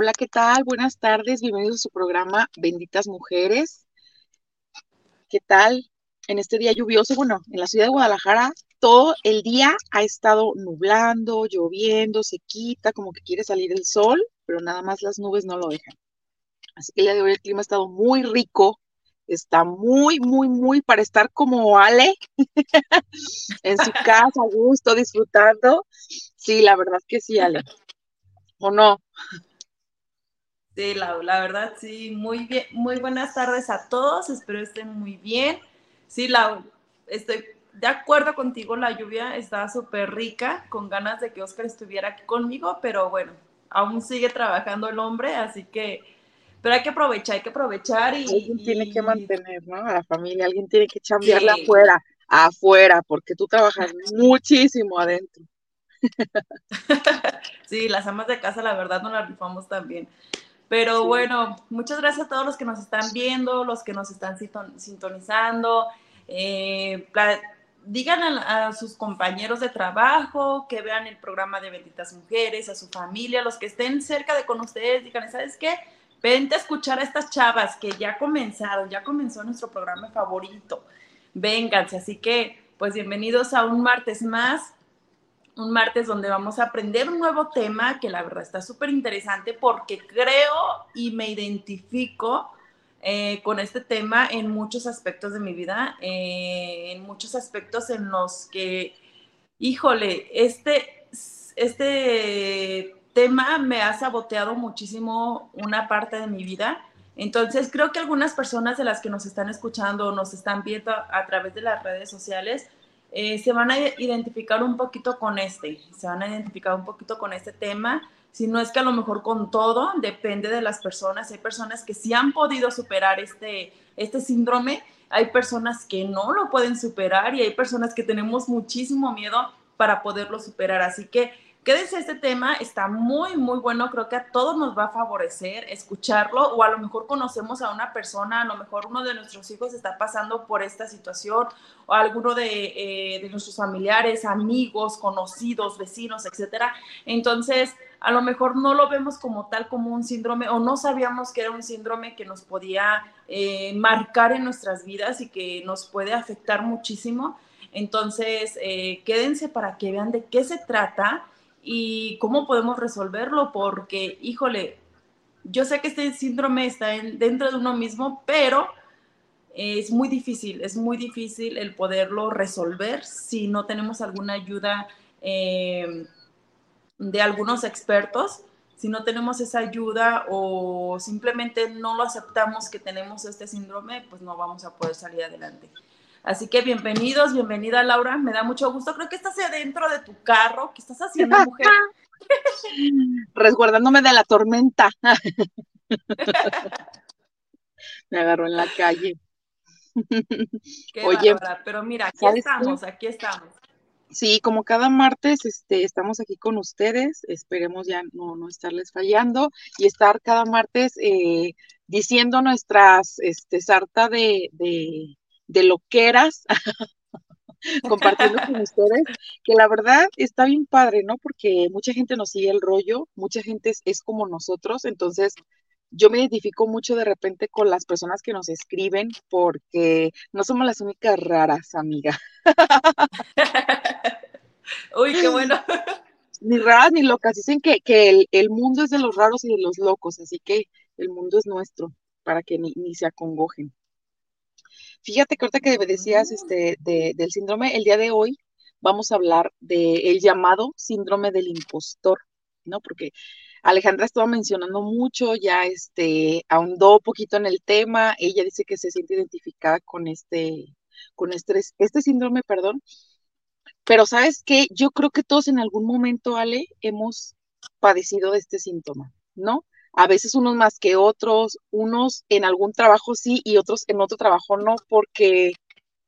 Hola, ¿qué tal? Buenas tardes, bienvenidos a su programa Benditas Mujeres. ¿Qué tal? En este día lluvioso, bueno, en la ciudad de Guadalajara todo el día ha estado nublando, lloviendo, se quita, como que quiere salir el sol, pero nada más las nubes no lo dejan. Así que el día de hoy el clima ha estado muy rico, está muy, muy, muy para estar como Ale en su casa, a gusto, disfrutando. Sí, la verdad que sí, Ale. ¿O no? Sí, la, la, verdad, sí, muy bien, muy buenas tardes a todos, espero estén muy bien. Sí, la, estoy de acuerdo contigo, la lluvia está súper rica, con ganas de que Oscar estuviera aquí conmigo, pero bueno, aún sigue trabajando el hombre, así que, pero hay que aprovechar, hay que aprovechar y... Alguien tiene que mantener, ¿no? A la familia, alguien tiene que chambearla afuera, afuera, porque tú trabajas muchísimo adentro. sí, las amas de casa, la verdad, no las rifamos también. Pero bueno, muchas gracias a todos los que nos están viendo, los que nos están sintonizando. Eh, digan a, sus compañeros de trabajo que vean el programa de Benditas Mujeres, a su familia, los que estén cerca de con ustedes, digan, ¿sabes qué? Vente a escuchar a estas chavas que ya comenzaron, ya comenzó nuestro programa favorito. Vénganse, así que pues bienvenidos a un martes más un martes donde vamos a aprender un nuevo tema que la verdad está súper interesante porque creo y me identifico eh, con este tema en muchos aspectos de mi vida, eh, en muchos aspectos en los que, híjole, este, este tema me ha saboteado muchísimo una parte de mi vida. Entonces, creo que algunas personas de las que nos están escuchando o nos están viendo a través de las redes sociales, eh, se van a identificar un poquito con este, se van a identificar un poquito con este tema, si no es que a lo mejor con todo, depende de las personas, hay personas que sí han podido superar este, este síndrome, hay personas que no lo pueden superar y hay personas que tenemos muchísimo miedo para poderlo superar, así que Quédense este tema, está muy, muy bueno, creo que a todos nos va a favorecer escucharlo o a lo mejor conocemos a una persona, a lo mejor uno de nuestros hijos está pasando por esta situación o alguno de, eh, de nuestros familiares, amigos, conocidos, vecinos, etcétera. Entonces, a lo mejor no lo vemos como tal, como un síndrome, o no sabíamos que era un síndrome que nos podía eh, marcar en nuestras vidas y que nos puede afectar muchísimo. Entonces, eh, quédense para que vean de qué se trata y cómo podemos resolverlo, porque, híjole, yo sé que este síndrome está dentro de uno mismo, pero es muy difícil, es muy difícil el poderlo resolver si no tenemos alguna ayuda eh, de algunos expertos, si no tenemos esa ayuda o simplemente no lo aceptamos que tenemos este síndrome, pues no vamos a poder salir adelante. Así que bienvenidos, bienvenida Laura, me da mucho gusto. Creo que estás adentro de tu carro. ¿Qué estás haciendo, mujer? Resguardándome de la tormenta. me agarró en la calle. Oye, pero mira, aquí estamos, aquí estamos. Sí, como cada martes, este, estamos aquí con ustedes. Esperemos ya no, no estarles fallando y estar cada martes eh, diciendo nuestras este, sarta de, de, de loqueras, compartiendo con ustedes, que la verdad está bien padre, ¿no? Porque mucha gente nos sigue el rollo, mucha gente es, como nosotros, entonces yo me identifico mucho de repente con las personas que nos escriben porque no somos las únicas raras, amiga. Uy, qué bueno. Ni raras ni locas. Dicen que, que el, el, mundo es de los raros y de los locos, así que el mundo es nuestro, para que ni, ni se acongojen. Fíjate que ahorita que decías este, del síndrome, el día de hoy vamos a hablar del llamado síndrome del impostor, ¿no? Porque Alejandra estaba mencionando mucho, ya este, ahondó poquito en el tema, ella dice que se siente identificada con este, con este, este síndrome, perdón. Pero sabes qué, yo creo que todos en algún momento, Ale, hemos padecido de este síntoma, ¿no? A veces unos más que otros, unos en algún trabajo sí y otros en otro trabajo no, porque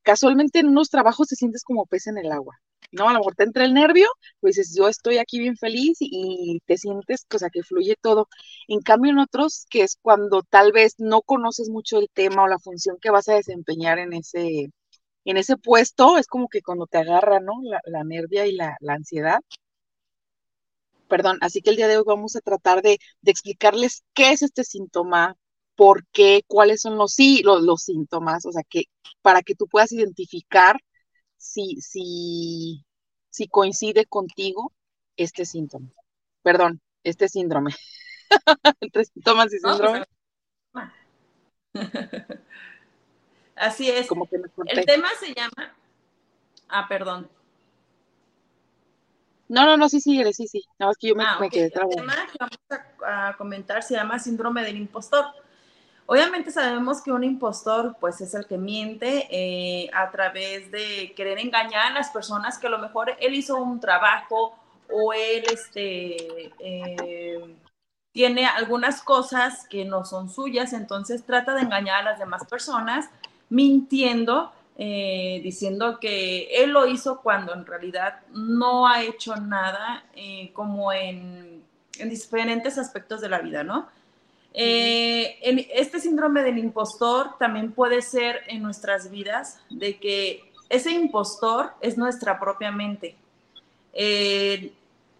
casualmente en unos trabajos te sientes como pez en el agua, ¿no? A lo mejor te entra el nervio, pues dices, yo estoy aquí bien feliz y, te sientes, o sea, que fluye todo. En cambio, en otros, que es cuando tal vez no conoces mucho el tema o la función que vas a desempeñar en ese, en ese puesto, es como que cuando te agarra, ¿no? La, nervia y la, la ansiedad, perdón, así que el día de hoy vamos a tratar de, explicarles qué es este síntoma, por qué, cuáles son los, sí, los, síntomas, o sea, que para que tú puedas identificar si, si, si coincide contigo este síntoma. Perdón, este síndrome. Entre síntomas y pues, síndrome. Así es. Como que el tema se llama. Ah, perdón. No, no, no, sí, sí, sí, sí. Nada más que yo me, ah, quedé El tema que vamos a, comentar se llama síndrome del impostor. Obviamente sabemos que un impostor, pues, es el que miente eh, a través de querer engañar a las personas que a lo mejor él hizo un trabajo o él, este, eh, tiene algunas cosas que no son suyas, entonces trata de engañar a las demás personas mintiendo eh, diciendo que él lo hizo cuando en realidad no ha hecho nada eh, como en, diferentes aspectos de la vida, ¿no? Eh, este síndrome del impostor también puede ser en nuestras vidas, de que ese impostor es nuestra propia mente. el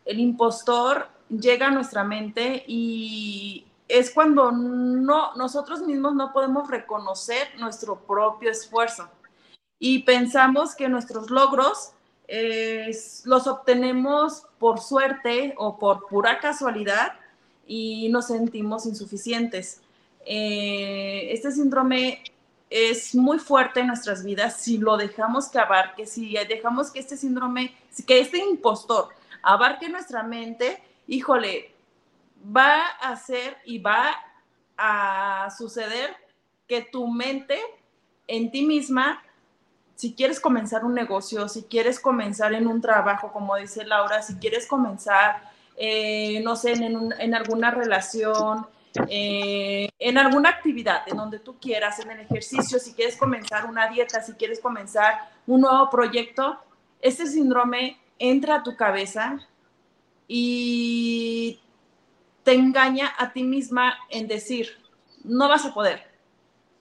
impostor llega a nuestra mente y es cuando no, nosotros mismos no podemos reconocer nuestro propio esfuerzo y pensamos que nuestros logros los obtenemos por suerte o por pura casualidad y nos sentimos insuficientes. Eh, este síndrome es muy fuerte en nuestras vidas si lo dejamos que abarque, si dejamos que este síndrome, que este impostor abarque nuestra mente, híjole, va a hacer y va a suceder que tu mente en ti misma si quieres comenzar un negocio, si quieres comenzar en un trabajo, como dice Laura, si quieres comenzar, eh, no sé, en, alguna relación, eh, en alguna actividad, en donde tú quieras, en el ejercicio, si quieres comenzar una dieta, si quieres comenzar un nuevo proyecto, este síndrome entra a tu cabeza y te engaña a ti misma en decir, no vas a poder.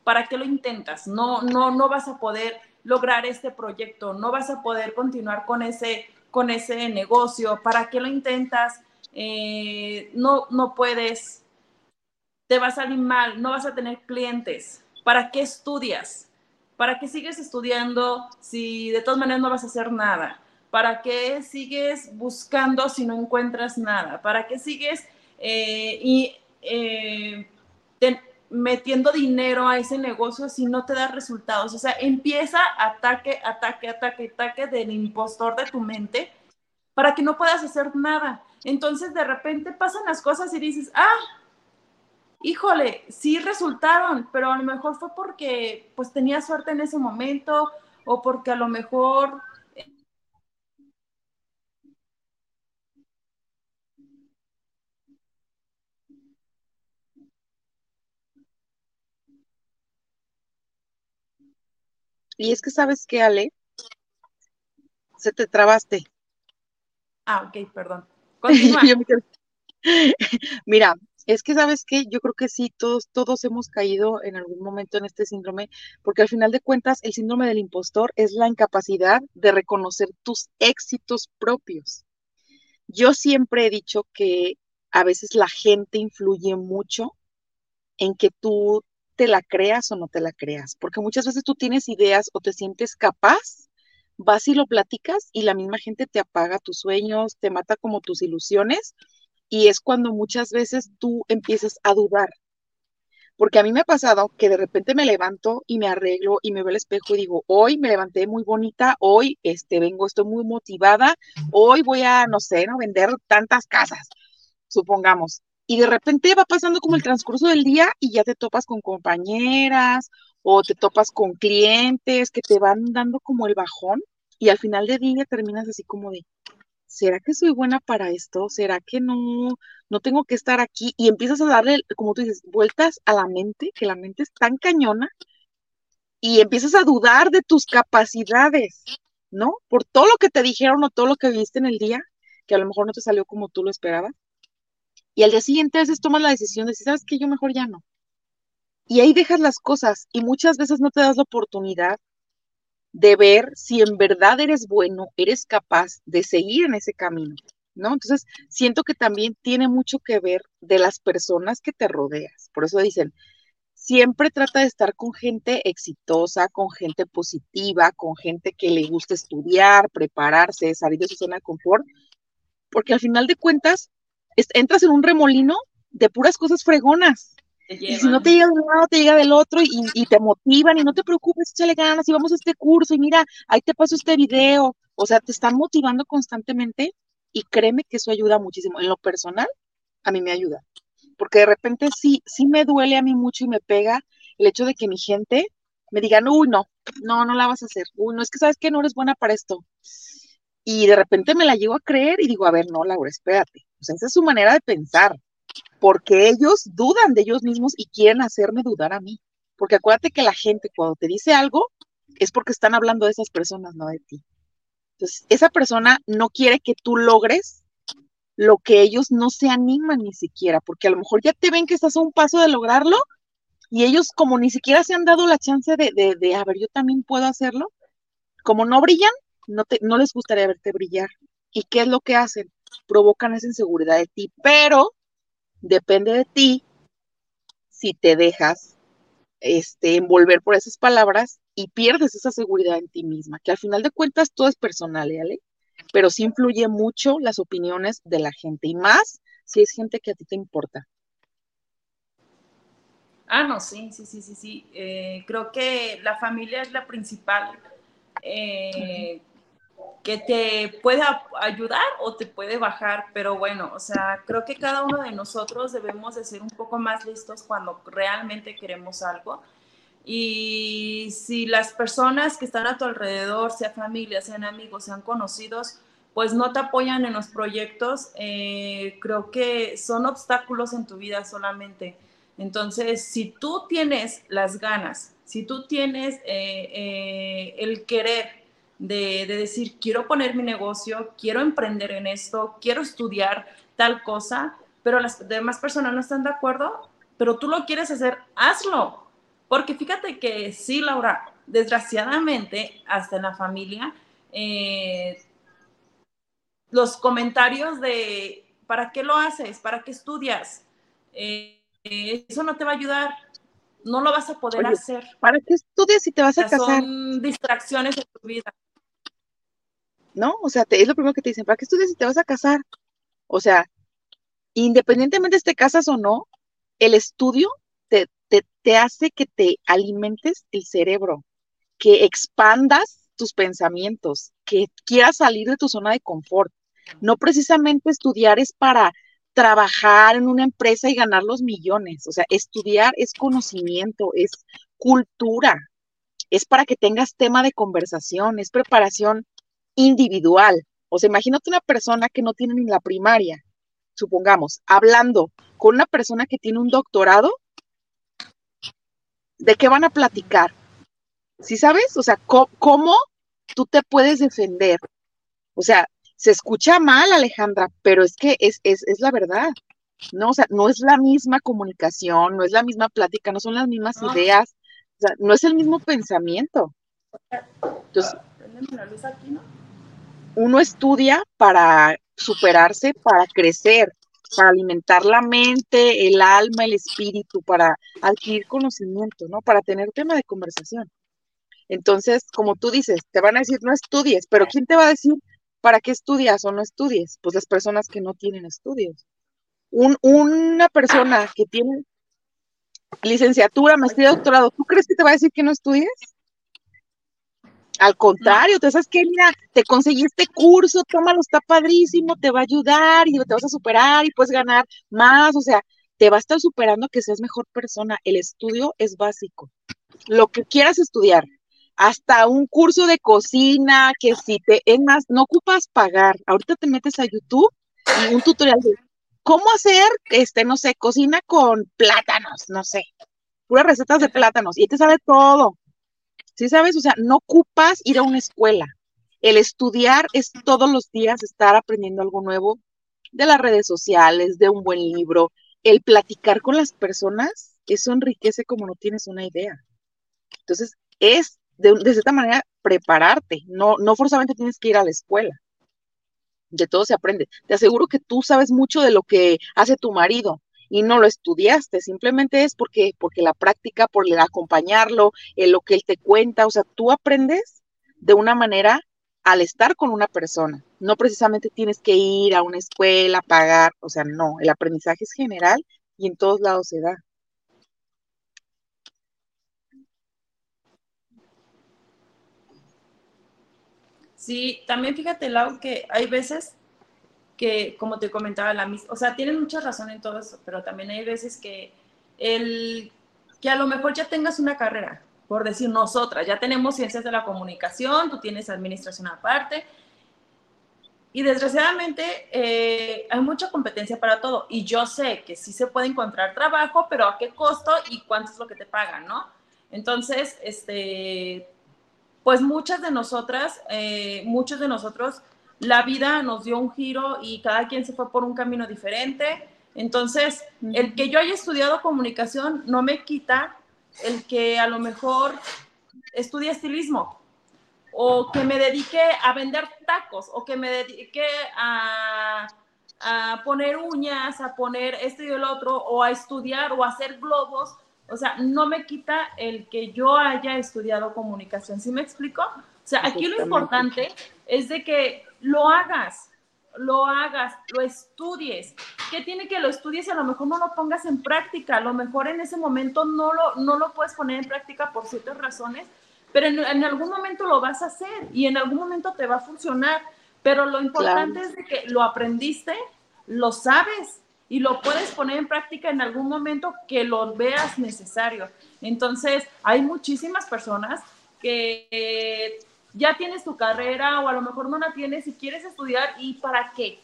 ¿Para qué lo intentas? No, no, no vas a poder lograr este proyecto, no vas a poder continuar con ese, con ese negocio, ¿para qué lo intentas? Eh, no, no puedes, te va a salir mal, no vas a tener clientes, ¿para qué estudias? ¿Para qué sigues estudiando si de todas maneras no vas a hacer nada? ¿Para qué sigues buscando si no encuentras nada? ¿Para qué sigues eh, y, eh, metiendo dinero a ese negocio si no te da resultados. O sea, empieza ataque, ataque, ataque, ataque del impostor de tu mente para que no puedas hacer nada. Entonces de repente pasan las cosas y dices, ah, híjole, sí resultaron, pero a lo mejor fue porque pues tenía suerte en ese momento o porque a lo mejor Y es que sabes que, Ale, se te trabaste. Ah, ok, perdón. Mira, Es que, ¿sabes qué? Yo creo que sí, todos, todos hemos caído en algún momento en este síndrome, porque al final de cuentas, el síndrome del impostor es la incapacidad de reconocer tus éxitos propios. Yo siempre he dicho que a veces la gente influye mucho en que tú te la creas o no te la creas, porque muchas veces tú tienes ideas o te sientes capaz, vas y lo platicas y la misma gente te apaga tus sueños, te mata como tus ilusiones y es cuando muchas veces tú empiezas a dudar. Porque a mí me ha pasado que de repente me levanto y me arreglo y me veo al espejo y digo, hoy me levanté muy bonita, hoy este, vengo, estoy muy motivada, hoy voy a, no sé, ¿no? vender tantas casas, supongamos. Y de repente va pasando como el transcurso del día y ya te topas con compañeras o te topas con clientes que te van dando como el bajón y al final de día terminas así como de, ¿será que soy buena para esto? ¿Será que no, no tengo que estar aquí? Y empiezas a darle, como tú dices, vueltas a la mente, que la mente es tan cañona, y empiezas a dudar de tus capacidades, ¿no? Por todo lo que te dijeron o todo lo que viste en el día, que a lo mejor no te salió como tú lo esperabas. Y al día siguiente a veces tomas la decisión de decir, ¿sabes qué? Yo mejor ya no. Y ahí dejas las cosas y muchas veces no te das la oportunidad de ver si en verdad eres bueno, eres capaz de seguir en ese camino, ¿no? Entonces, siento que también tiene mucho que ver de las personas que te rodeas. Por eso dicen, siempre trata de estar con gente exitosa, con gente positiva, con gente que le gusta estudiar, prepararse, salir de su zona de confort, porque al final de cuentas, entras en un remolino de puras cosas fregonas, y si no te llega de un lado, te llega del otro y, te motivan y no te preocupes, échale ganas y vamos a este curso y mira, ahí te paso este video. O sea, te están motivando constantemente y créeme que eso ayuda muchísimo. En lo personal, a mí me ayuda. Porque de repente sí, sí me duele a mí mucho y me pega el hecho de que mi gente me digan, uy, no, no, no la vas a hacer. Uy, no, es que sabes que no eres buena para esto. Y de repente me la llego a creer y digo, a ver, no, Laura, espérate. Esa es su manera de pensar porque ellos dudan de ellos mismos y quieren hacerme dudar a mí. Porque acuérdate que la gente cuando te dice algo es porque están hablando de esas personas, no de ti. Entonces, esa persona no quiere que tú logres lo que ellos no se animan ni siquiera, porque a lo mejor ya te ven que estás a un paso de lograrlo y ellos como ni siquiera se han dado la chance de, de, de a ver, yo también puedo hacerlo. Como no brillan, no, te, no les gustaría verte brillar. ¿Y qué es lo que hacen? Provocan esa inseguridad de ti, pero depende de ti si te dejas este, envolver por esas palabras y pierdes esa seguridad en ti misma, que al final de cuentas todo es personal, ¿eh, ¿vale? Pero sí influye mucho las opiniones de la gente y más si es gente que a ti te importa. Ah, no, sí, sí, sí, sí, sí. Eh, creo que la familia es la principal eh, que te puede ayudar o te puede bajar, pero bueno, o sea, creo que cada uno de nosotros debemos de ser un poco más listos cuando realmente queremos algo. Y si las personas que están a tu alrededor, sea familia, sean amigos, sean conocidos, pues no te apoyan en los proyectos, eh, creo que son obstáculos en tu vida solamente. Entonces, si tú tienes las ganas, si tú tienes eh, eh, el querer de, decir, quiero poner mi negocio, quiero emprender en esto, quiero estudiar tal cosa, pero las demás personas no están de acuerdo, pero tú lo quieres hacer, hazlo. Porque fíjate que sí, Laura, desgraciadamente, hasta en la familia, eh, los comentarios de, ¿para qué lo haces? ¿Para qué estudias? Eh, eso no te va a ayudar, no lo vas a poder hacer. ¿Para qué estudias si te vas a casar? Son distracciones de tu vida. ¿No? O sea, es lo primero que te dicen, ¿para qué estudias si te vas a casar? O sea, independientemente de te casas o no, el estudio te, te, hace que te alimentes el cerebro, que expandas tus pensamientos, que quieras salir de tu zona de confort. No precisamente estudiar es para trabajar en una empresa y ganar los millones. O sea, estudiar es conocimiento, es cultura, es para que tengas tema de conversación, es preparación individual. O sea, imagínate una persona que no tiene ni la primaria, supongamos, hablando con una persona que tiene un doctorado, ¿de qué van a platicar? ¿Sí sabes? O sea, ¿cómo, tú te puedes defender? O sea, se escucha mal, Alejandra, pero es que es, es, es la verdad. ¿no? O sea, no es la misma comunicación, no es la misma plática, no son las mismas ideas, o sea, no es el mismo pensamiento. Entonces, uno estudia para superarse, para crecer, para alimentar la mente, el alma, el espíritu, para adquirir conocimiento, ¿no? Para tener tema de conversación. Entonces, como tú dices, te van a decir no estudies, pero ¿quién te va a decir para qué estudias o no estudies? Pues las personas que no tienen estudios. una persona que tiene licenciatura, maestría, doctorado, ¿tú crees que te va a decir que no estudies? Al contrario, tú sabes que, mira, te conseguí este curso, tómalo, está padrísimo, te va a ayudar y te vas a superar y puedes ganar más, o sea, te va a estar superando que seas mejor persona. El estudio es básico. Lo que quieras estudiar, hasta un curso de cocina, que si te, es más, no ocupas pagar. Ahorita te metes a YouTube y un tutorial de cómo hacer, este, no sé, cocina con plátanos, no sé, puras recetas de plátanos, y te sabe todo. ¿Sí sabes? O sea, no ocupas ir a una escuela. El estudiar es todos los días estar aprendiendo algo nuevo de las redes sociales, de un buen libro. El platicar con las personas, eso enriquece como no tienes una idea. Entonces, es de, de cierta manera prepararte, no, no forzosamente tienes que ir a la escuela. De todo se aprende. Te aseguro que tú sabes mucho de lo que hace tu marido, y no lo estudiaste, simplemente es porque, porque la práctica, por el acompañarlo, en lo que él te cuenta, o sea, tú aprendes de una manera al estar con una persona. No precisamente tienes que ir a una escuela, pagar, o sea, no, el aprendizaje es general y en todos lados se da. Sí, también fíjate, Lau, que hay veces que, como te comentaba, la o sea, tienen mucha razón en todo eso, pero también hay veces que el que a lo mejor ya tengas una carrera, por decir nosotras, ya tenemos ciencias de la comunicación, tú tienes administración aparte, y desgraciadamente eh, hay mucha competencia para todo, y yo sé que sí se puede encontrar trabajo, pero a qué costo y cuánto es lo que te pagan, ¿no? Entonces, este, pues muchas de nosotras, eh, muchos de nosotros la vida nos dio un giro y cada quien se fue por un camino diferente. Entonces, el que yo haya estudiado comunicación no me quita el que a lo mejor estudie estilismo o que me dedique a vender tacos o que me dedique a, a poner uñas, a poner esto y el otro o a estudiar o a hacer globos. O sea, no me quita el que yo haya estudiado comunicación. ¿Sí me explico? O sea, aquí lo importante es de que lo hagas, lo hagas, lo estudies. ¿Qué tiene que lo estudies a lo mejor no lo pongas en práctica? A lo mejor en ese momento no lo, no lo puedes poner en práctica por ciertas razones, pero en, algún momento lo vas a hacer y en algún momento te va a funcionar. Pero lo importante es de que lo aprendiste, lo sabes y lo puedes poner en práctica en algún momento que lo veas necesario. Entonces, hay muchísimas personas que ya tienes tu carrera o a lo mejor no la tienes y quieres estudiar y ¿para qué?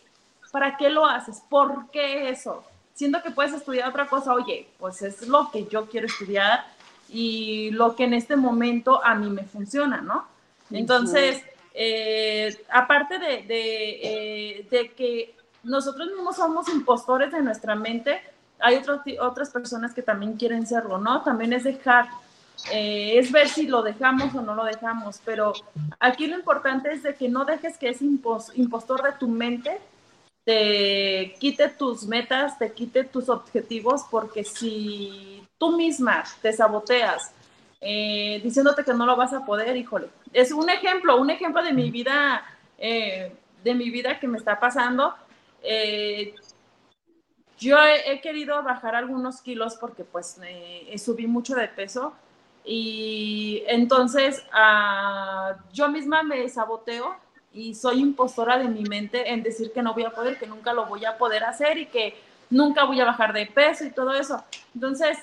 ¿Para qué lo haces? ¿Por qué eso? Siendo que puedes estudiar otra cosa, oye, pues es lo que yo quiero estudiar y lo que en este momento a mí me funciona, ¿no? Entonces, eh, aparte de, de, eh, de, que nosotros mismos somos impostores de nuestra mente, hay otras personas que también quieren serlo, ¿no? También es dejar eh, es ver si lo dejamos o no lo dejamos, pero aquí lo importante es de que no dejes que ese impostor de tu mente te quite tus metas, te quite tus objetivos, porque si tú misma te saboteas eh, diciéndote que no lo vas a poder, híjole, es un ejemplo, un ejemplo de mi vida, eh, de mi vida que me está pasando. yo he, querido bajar algunos kilos porque pues subí mucho de peso y entonces ah, yo misma me saboteo y soy impostora de mi mente en decir que no voy a poder, que nunca lo voy a poder hacer y que nunca voy a bajar de peso y todo eso. Entonces,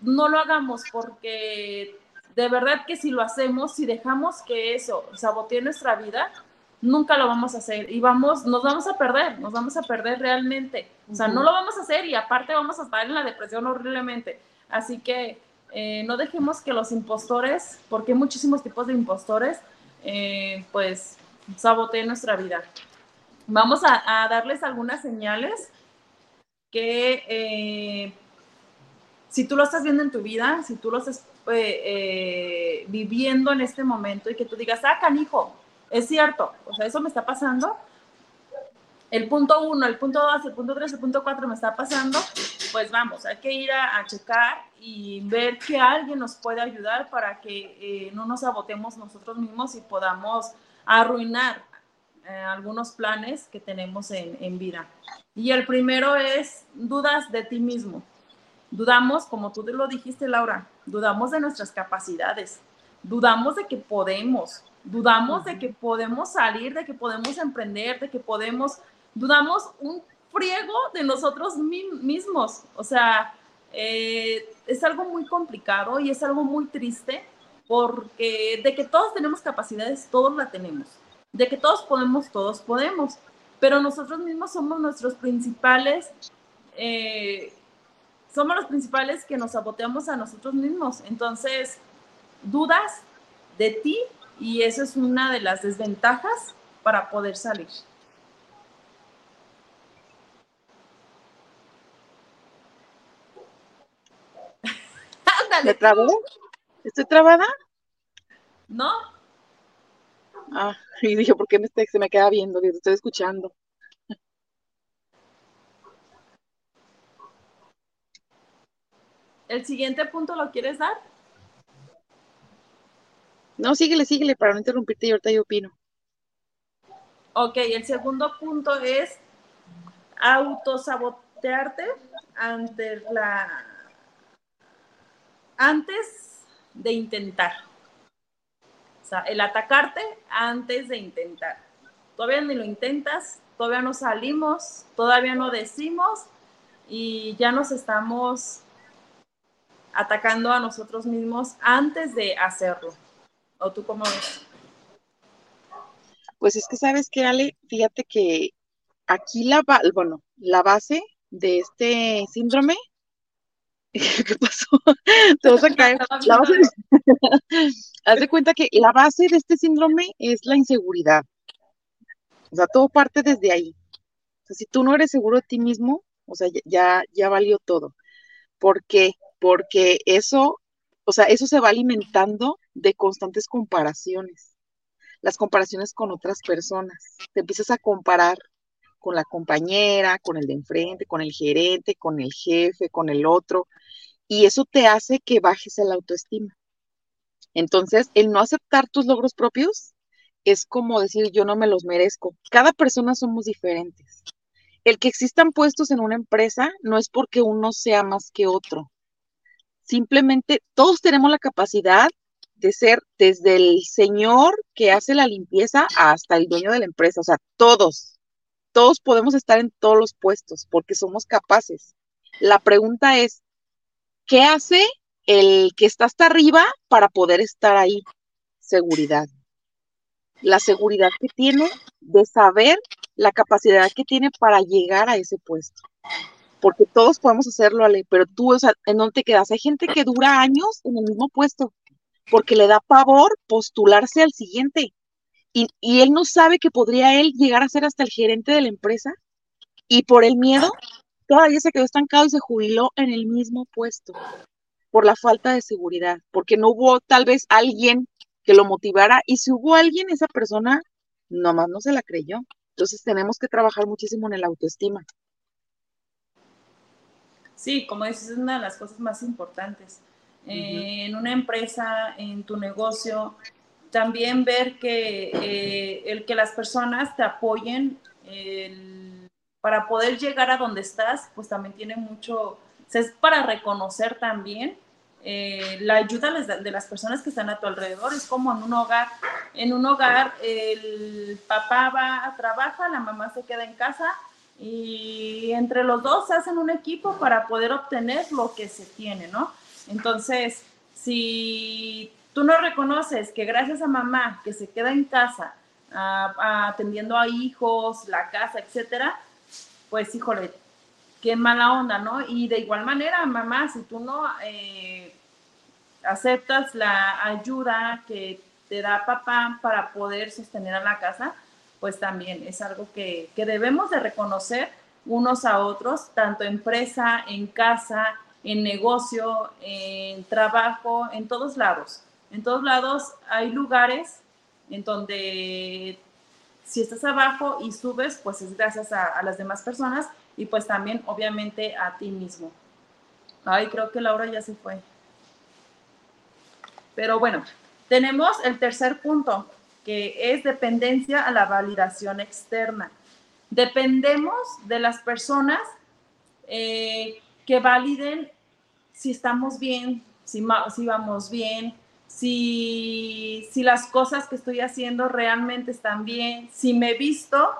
no lo hagamos porque de verdad que si lo hacemos, si dejamos que eso sabotee nuestra vida, nunca lo vamos a hacer y vamos, nos vamos a perder, nos vamos a perder realmente. O sea, no lo vamos a hacer y aparte vamos a estar en la depresión horriblemente. Así que eh, no dejemos que los impostores, porque hay muchísimos tipos de impostores, eh, pues saboteen nuestra vida. Vamos a, darles algunas señales que eh, si tú lo estás viendo en tu vida, si tú lo estás viviendo en este momento y que tú digas, ah, canijo, es cierto, o sea, eso me está pasando. El punto uno, el punto dos, el punto tres, el punto cuatro me está pasando, pues vamos, hay que ir a, checar y ver que alguien nos puede ayudar para que no nos sabotemos nosotros mismos y podamos arruinar algunos planes que tenemos en, en vida. Y el primero es dudas de ti mismo. Dudamos, como tú lo dijiste, Laura, dudamos de nuestras capacidades, dudamos de que podemos, dudamos de que podemos salir, de que podemos emprender, de que podemos, dudamos un friego de nosotros mismos. O sea, eh, es algo muy complicado y es algo muy triste porque de que todos tenemos capacidades, todos la tenemos. De que todos podemos, todos podemos pero nosotros mismos somos nuestros principales, eh, somos los principales que nos saboteamos a nosotros mismos. Entonces, dudas de ti y eso es una de las desventajas para poder salir. ¿Me trabó? ¿Estoy trabada? No, Ah, y dije, ¿por qué me, se me queda viendo? Que estoy escuchando. ¿El siguiente punto lo quieres dar? No, síguele, síguele, para no interrumpirte y ahorita yo opino. Ok, el segundo punto es autosabotearte ante la antes de intentar el atacarte antes de intentar. Todavía ni lo intentas, todavía no salimos, todavía no decimos y ya nos estamos atacando a nosotros mismos antes de hacerlo. ¿O tú cómo ves? Pues es que sabes que, Ale, fíjate que aquí la, bueno, la base de este síndrome ¿Qué pasó? Te vas a caer. Haz de cuenta que la base de este síndrome es la inseguridad. O sea, todo parte desde ahí. O sea, si tú no eres seguro de ti mismo, o sea, ya, ya valió todo. ¿Por qué? Porque eso, o sea, eso se va alimentando de constantes comparaciones. Las comparaciones con otras personas. Te empiezas a comparar con la compañera, con el de enfrente, con el gerente, con el jefe, con el otro, y eso te hace que bajes el autoestima. Entonces, el no aceptar tus logros propios es como decir yo no me los merezco. Cada persona somos diferentes. El que existan puestos en una empresa no es porque uno sea más que otro. Simplemente todos tenemos la capacidad de ser desde el señor que hace la limpieza hasta el dueño de la empresa. O sea, todos, todos podemos estar en todos los puestos porque somos capaces. La pregunta es, ¿qué hace el que está hasta arriba para poder estar ahí? Seguridad. La seguridad que tiene de saber la capacidad que tiene para llegar a ese puesto. Porque todos podemos hacerlo, Ale, pero tú, o sea, ¿en dónde te quedas? Hay gente que dura años en el mismo puesto porque le da pavor postularse al siguiente y, él no sabe que podría él llegar a ser hasta el gerente de la empresa y por el miedo todavía se quedó estancado y se jubiló en el mismo puesto por la falta de seguridad, porque no hubo tal vez alguien que lo motivara y si hubo alguien, esa persona nomás no se la creyó. Entonces tenemos que trabajar muchísimo en el autoestima. Sí, como dices, es una de las cosas más importantes. En una empresa, en tu negocio, también ver que eh, el que las personas te apoyen para poder llegar a donde estás, pues también tiene mucho, es para reconocer también eh, la ayuda de las personas que están a tu alrededor. Es como en un hogar, en un hogar el papá va a trabajar, la mamá se queda en casa y entre los dos hacen un equipo para poder obtener lo que se tiene, ¿no? Entonces, si tú no reconoces que gracias a mamá que se queda en casa atendiendo a hijos, la casa, etcétera, pues híjole, qué mala onda, ¿no? Y de igual manera, mamá, si tú no eh, aceptas la ayuda que te da papá para poder sostener a la casa, pues también es algo que, que debemos de reconocer unos a otros, tanto empresa, en casa, en negocio, en trabajo, en todos lados. En todos lados hay lugares en donde si estás abajo y subes, pues es gracias a, las demás personas y pues también obviamente a ti mismo. Ay, creo que Laura ya se fue. Pero bueno, tenemos el tercer punto, que es dependencia a la validación externa. Dependemos de las personas eh, que validen si estamos bien, si, si vamos bien, si, si las cosas que estoy haciendo realmente están bien, si me he visto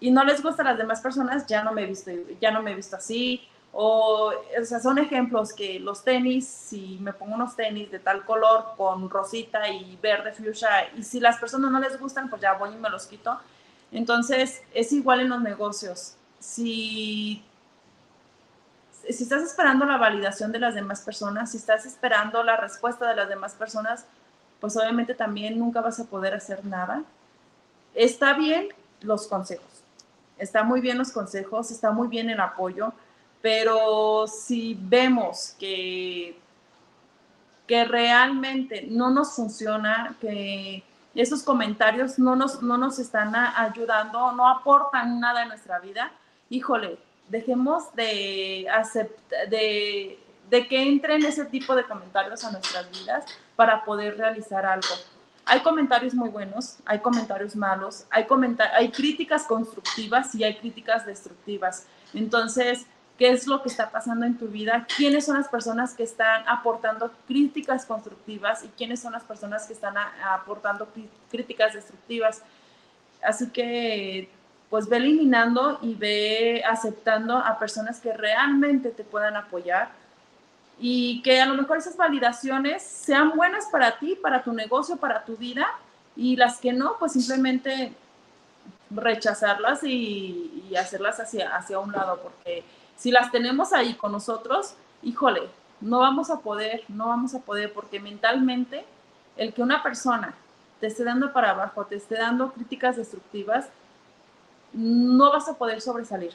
y no les gusta a las demás personas, ya no me visto, ya no me visto así. O, o sea, son ejemplos que los tenis, si me pongo unos tenis de tal color con rosita y verde fuchsia, y si las personas no les gustan, pues ya voy y me los quito. Entonces, es igual en los negocios. Si si estás esperando la validación de las demás personas, si estás esperando la respuesta de las demás personas, pues obviamente también nunca vas a poder hacer nada. Está bien los consejos, está muy bien los consejos, está muy bien el apoyo, pero si vemos que, que realmente no nos funciona, que esos comentarios no nos, no nos están ayudando, no aportan nada en nuestra vida, híjole, dejemos de, de, de que entren ese tipo de comentarios a nuestras vidas para poder realizar algo. Hay comentarios muy buenos, hay comentarios malos, hay, hay críticas constructivas y hay críticas destructivas. Entonces, ¿qué es lo que está pasando en tu vida? ¿Quiénes son las personas que están aportando críticas constructivas y quiénes son las personas que están aportando críticas destructivas? Así que pues ve eliminando y ve aceptando a personas que realmente te puedan apoyar y que a lo mejor esas validaciones sean buenas para ti, para tu negocio, para tu vida y las que no, pues simplemente rechazarlas y, hacerlas hacia, hacia un lado, porque si las tenemos ahí con nosotros, híjole, no vamos a poder, no vamos a poder, porque mentalmente el que una persona te esté dando para abajo, te esté dando críticas destructivas, no vas a poder sobresalir,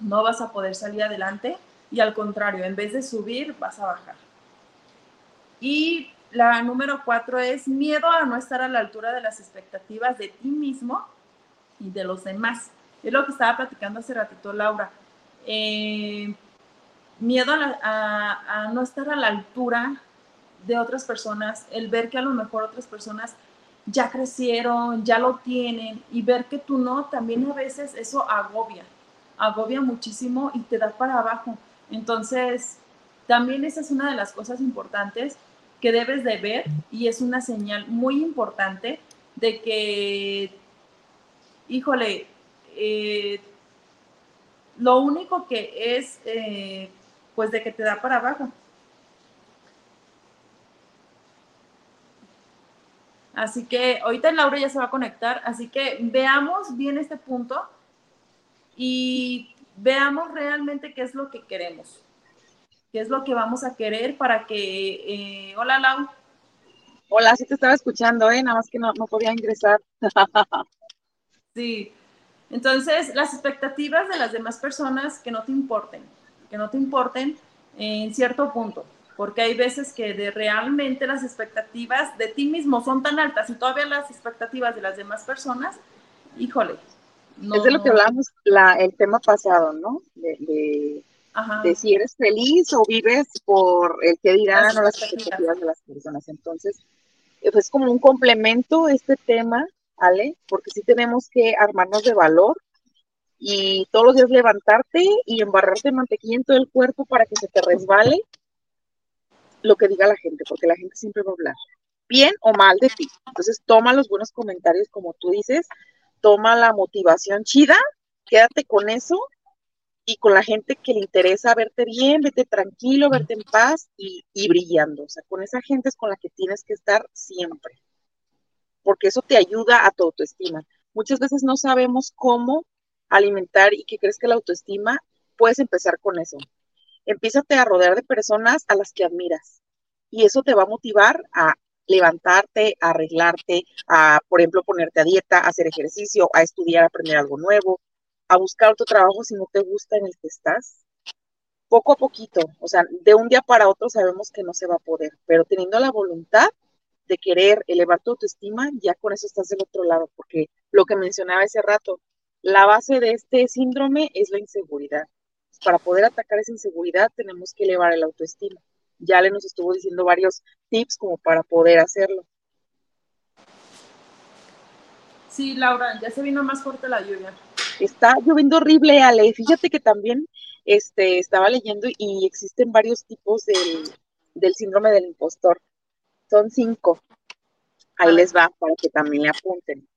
no vas a poder salir adelante y al contrario, en vez de subir, vas a bajar. Y la número cuatro es miedo a no estar a la altura de las expectativas de ti mismo y de los demás. Es lo que estaba platicando hace ratito Laura. Eh, miedo a, a, no estar a la altura de otras personas, el ver que a lo mejor otras personas ya crecieron, ya lo tienen y ver que tú no, también a veces eso agobia, agobia muchísimo y te da para abajo. Entonces, también esa es una de las cosas importantes que debes de ver y es una señal muy importante de que, híjole, eh, lo único que es, eh, pues de que te da para abajo. Así que ahorita Laura ya se va a conectar, así que veamos bien este punto y veamos realmente qué es lo que queremos, qué es lo que vamos a querer para que... Eh, hola Lau. Hola, sí te estaba escuchando, ¿eh? nada más que no, no podía ingresar. sí, entonces las expectativas de las demás personas que no te importen, que no te importen en cierto punto porque hay veces que de realmente las expectativas de ti mismo son tan altas y todavía las expectativas de las demás personas, híjole. es de lo que hablamos la, el tema pasado, ¿no? De, de, si eres feliz o vives por el que dirán o las expectativas de las personas. Entonces, es como un complemento este tema, Ale, porque sí tenemos que armarnos de valor y todos los días levantarte y embarrarte mantequilla en todo el cuerpo para que se te resbale lo que diga la gente, porque la gente siempre va a hablar, bien o mal de ti. Entonces, toma los buenos comentarios, como tú dices, toma la motivación chida, quédate con eso y con la gente que le interesa verte bien, verte tranquilo, verte en paz y, y brillando. O sea, con esa gente es con la que tienes que estar siempre, porque eso te ayuda a tu autoestima. Muchas veces no sabemos cómo alimentar y que crees que la autoestima, puedes empezar con eso empiézate a rodear de personas a las que admiras. Y eso te va a motivar a levantarte, a arreglarte, a, por ejemplo, ponerte a dieta, a hacer ejercicio, a estudiar, a aprender algo nuevo. a buscar otro trabajo si no te gusta en el que estás. Poco a poquito, o sea, de un día para otro sabemos que no se va a poder, pero teniendo la voluntad de querer elevar tu autoestima, ya con eso estás del otro lado, porque lo que mencionaba hace rato, la base de este síndrome es la inseguridad. Para poder atacar esa inseguridad tenemos que elevar el autoestima. Ya le nos estuvo diciendo varios tips como para poder hacerlo. Sí, Laura, ya se vino más fuerte la lluvia. Está lloviendo horrible, Ale. Fíjate que también este, estaba leyendo y existen varios tipos del, del síndrome del impostor. Son cinco. Ahí les va para que también le apunten.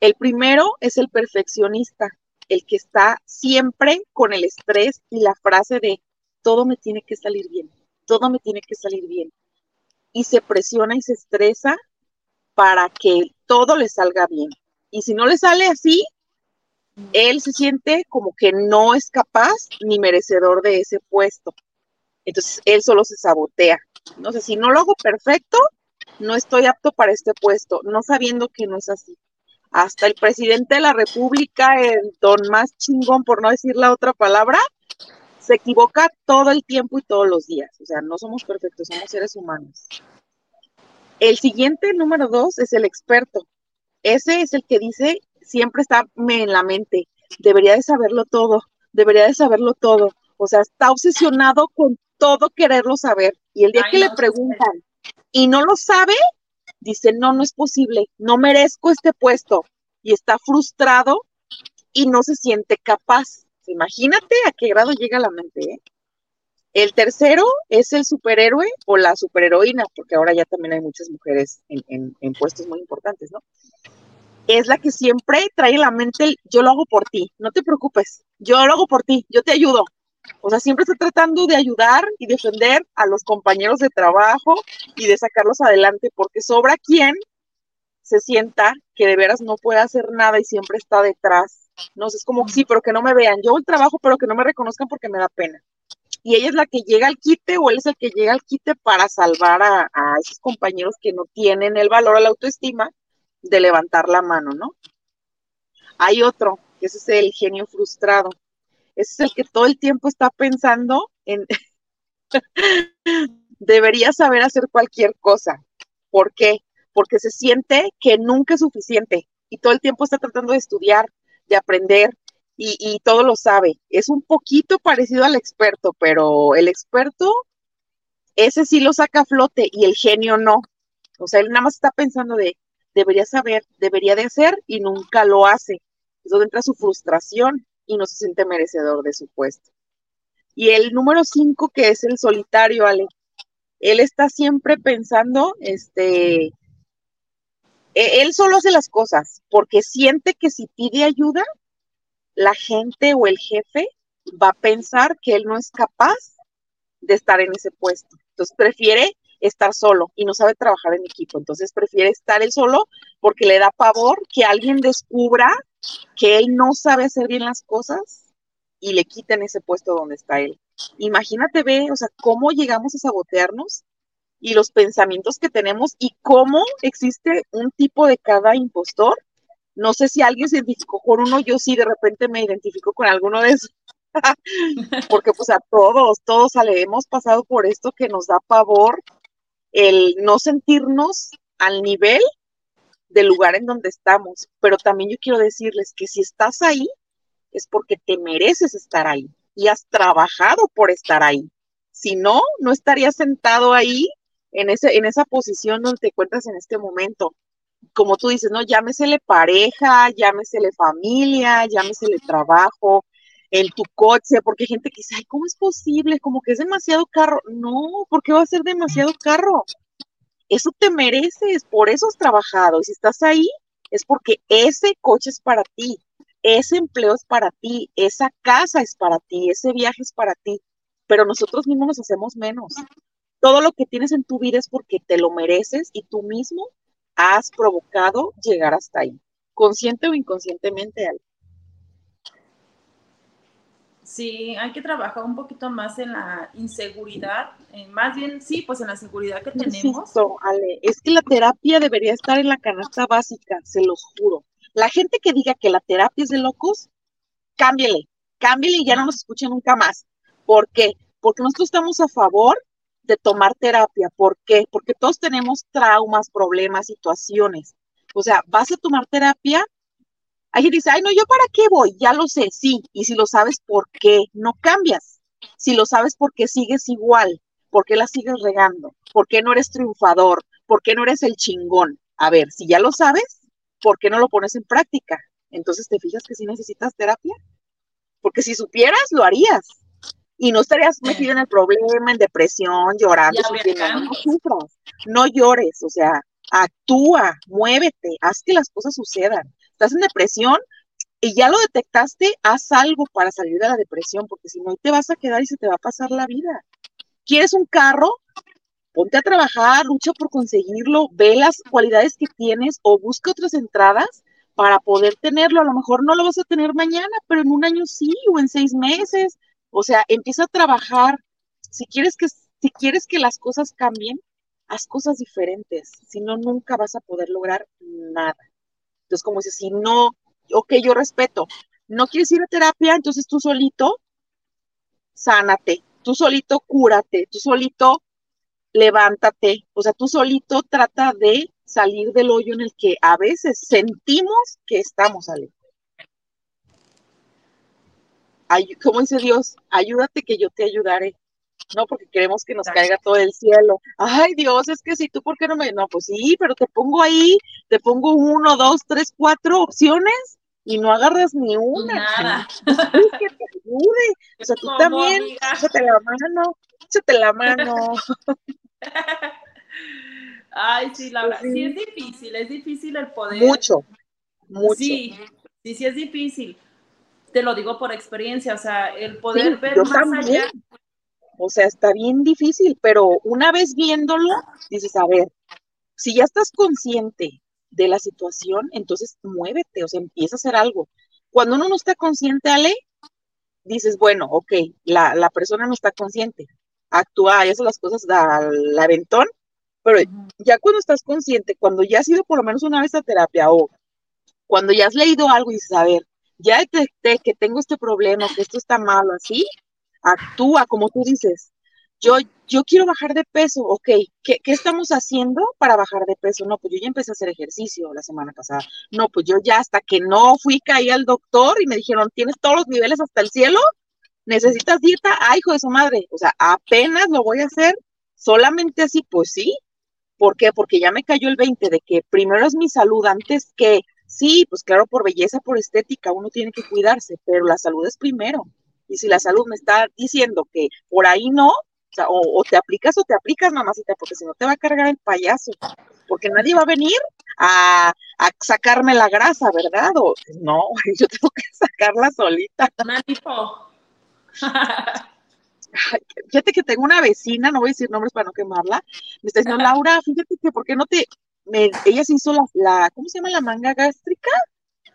El primero es el perfeccionista, el que está siempre con el estrés y la frase de todo me tiene que salir bien, todo me tiene que salir bien. Y se presiona y se estresa para que todo le salga bien. Y si no le sale así, él se siente como que no es capaz ni merecedor de ese puesto. Entonces, él solo se sabotea. No sé, si no lo hago perfecto, no estoy apto para este puesto, no sabiendo que no es así. Hasta el presidente de la República, el don más chingón, por no decir la otra palabra, se equivoca todo el tiempo y todos los días. O sea, no somos perfectos, somos seres humanos. El siguiente, número dos, es el experto. Ese es el que dice, siempre está en la mente, debería de saberlo todo, debería de saberlo todo. O sea, está obsesionado con todo quererlo saber. Y el día que le preguntan y no lo sabe, dice, no, no es posible, no merezco este puesto. Y está frustrado y no se siente capaz. Imagínate a qué grado llega la mente. ¿eh? El tercero es el superhéroe o la superheroína, porque ahora ya también hay muchas mujeres en, en puestos muy importantes, ¿no? Es la que siempre trae en la mente el yo lo hago por ti, no te preocupes, yo lo hago por ti, yo te ayudo, o sea, siempre está tratando de ayudar y defender a los compañeros de trabajo y de sacarlos adelante, porque sobra quien se sienta que de veras no puede hacer nada y siempre está detrás. No sé, es como, sí, pero que no me vean. Yo el trabajo, pero que no me reconozcan porque me da pena. Y ella es la que llega al quite o él es el que llega al quite para salvar a, a esos compañeros que no tienen el valor a la autoestima de levantar la mano, ¿no? Hay otro, que ese es el genio frustrado es el que todo el tiempo está pensando en, debería saber hacer cualquier cosa. ¿Por qué? Porque se siente que nunca es suficiente y todo el tiempo está tratando de estudiar, de aprender y, y todo lo sabe. Es un poquito parecido al experto, pero el experto, ese sí lo saca a flote y el genio no. O sea, él nada más está pensando de, debería saber, debería de hacer y nunca lo hace. Es donde entra su frustración y no se siente merecedor de su puesto. Y el número cinco, que es el solitario, Ale, él está siempre pensando, este, e-, él solo hace las cosas porque siente que si pide ayuda, la gente o el jefe va a pensar que él no es capaz de estar en ese puesto. Entonces prefiere estar solo y no sabe trabajar en equipo. Entonces prefiere estar él solo porque le da pavor que alguien descubra que él no sabe hacer bien las cosas y le quiten ese puesto donde está él. Imagínate, ve, o sea, cómo llegamos a sabotearnos y los pensamientos que tenemos y cómo existe un tipo de cada impostor. No sé si alguien se identificó con uno, yo sí de repente me identifico con alguno de esos. Porque pues a todos, todos hemos pasado por esto que nos da pavor el no sentirnos al nivel del lugar en donde estamos. Pero también yo quiero decirles que si estás ahí, es porque te mereces estar ahí y has trabajado por estar ahí. Si no, no estarías sentado ahí en, ese, en esa posición donde te encuentras en este momento. Como tú dices, ¿no? Llámesele pareja, llámesele familia, llámesele trabajo, en tu coche, porque hay gente que dice, ay, ¿cómo es posible? Como que es demasiado carro. No, ¿por qué va a ser demasiado carro? Eso te mereces, por eso has trabajado. Y si estás ahí, es porque ese coche es para ti, ese empleo es para ti, esa casa es para ti, ese viaje es para ti. Pero nosotros mismos nos hacemos menos. Todo lo que tienes en tu vida es porque te lo mereces y tú mismo has provocado llegar hasta ahí, consciente o inconscientemente. Sí, hay que trabajar un poquito más en la inseguridad, más bien sí, pues en la seguridad que tenemos. Ale, es que la terapia debería estar en la canasta básica, se los juro. La gente que diga que la terapia es de locos, cámbiale, cámbiale y ya no nos escuche nunca más. ¿Por qué? Porque nosotros estamos a favor de tomar terapia. ¿Por qué? Porque todos tenemos traumas, problemas, situaciones. O sea, vas a tomar terapia. Alguien dice, ay, no, ¿yo para qué voy? Ya lo sé, sí. Y si lo sabes, ¿por qué no cambias? Si lo sabes, ¿por qué sigues igual? ¿Por qué la sigues regando? ¿Por qué no eres triunfador? ¿Por qué no eres el chingón? A ver, si ya lo sabes, ¿por qué no lo pones en práctica? Entonces, ¿te fijas que si necesitas terapia? Porque si supieras, lo harías. Y no estarías metido en el problema, en depresión, llorando, sufriendo. No, sufras, no llores, o sea, actúa, muévete, haz que las cosas sucedan. Estás en depresión y ya lo detectaste, haz algo para salir de la depresión, porque si no te vas a quedar y se te va a pasar la vida. ¿Quieres un carro? Ponte a trabajar, lucha por conseguirlo, ve las cualidades que tienes o busca otras entradas para poder tenerlo. A lo mejor no lo vas a tener mañana, pero en un año sí o en seis meses. O sea, empieza a trabajar. Si quieres que, si quieres que las cosas cambien, haz cosas diferentes. Si no, nunca vas a poder lograr nada. Entonces, como dices, si no, ok, yo respeto. No quieres ir a terapia, entonces tú solito, sánate tú solito cúrate, tú solito levántate, o sea, tú solito trata de salir del hoyo en el que a veces sentimos que estamos, Ale. ¿Cómo dice Dios? Ayúdate que yo te ayudaré. No, porque queremos que nos caiga todo el cielo. Ay, Dios, es que si tú, ¿por qué no me.? No, pues sí, pero te pongo ahí, te pongo uno, dos, tres, cuatro opciones y no agarras ni una. Nada. que te ayude. O sea, tú también, échate la mano, échate la mano. Ay, sí, la verdad, sí. es difícil, es difícil el poder. Mucho, mucho. Sí, sí, sí es difícil. Te lo digo por experiencia, o sea, el poder ver más allá. O sea, está bien difícil, pero una vez viéndolo, dices, a ver, si ya estás consciente de la situación, entonces muévete, o sea, empieza a hacer algo. Cuando uno no está consciente, Ale, dices, bueno, ok, la, la persona no está consciente, actúa y hace las cosas al aventón, pero ya cuando estás consciente, cuando ya has ido por lo menos una vez a terapia o cuando ya has leído algo y dices, a ver, ya detecté que tengo este problema, que esto está malo, así, actúa como tú dices, yo, yo quiero bajar de peso, ok, ¿qué, estamos haciendo para bajar de peso? No, pues yo ya empecé a hacer ejercicio la semana pasada. No, pues yo ya hasta que no fui, caí al doctor y me dijeron, tienes todos los niveles hasta el cielo, necesitas dieta, ay, hijo de su madre, o sea, apenas lo voy a hacer, solamente así, pues sí. ¿Por qué? Porque ya me cayó el 20 de que primero es mi salud antes que, sí, pues claro, por belleza, por estética, uno tiene que cuidarse, pero la salud es primero. Y si la salud me está diciendo que por ahí no, o, sea, o, te aplicas o te aplicas, mamacita, porque si no te va a cargar el payaso. Porque nadie va a venir a, sacarme la grasa, ¿verdad? O, no, yo tengo que sacarla solita. fíjate que tengo una vecina, no voy a decir nombres para no quemarla, me está diciendo, Laura, fíjate que, ¿por qué no te, ella se hizo la, la, ¿cómo se llama? La manga gástrica.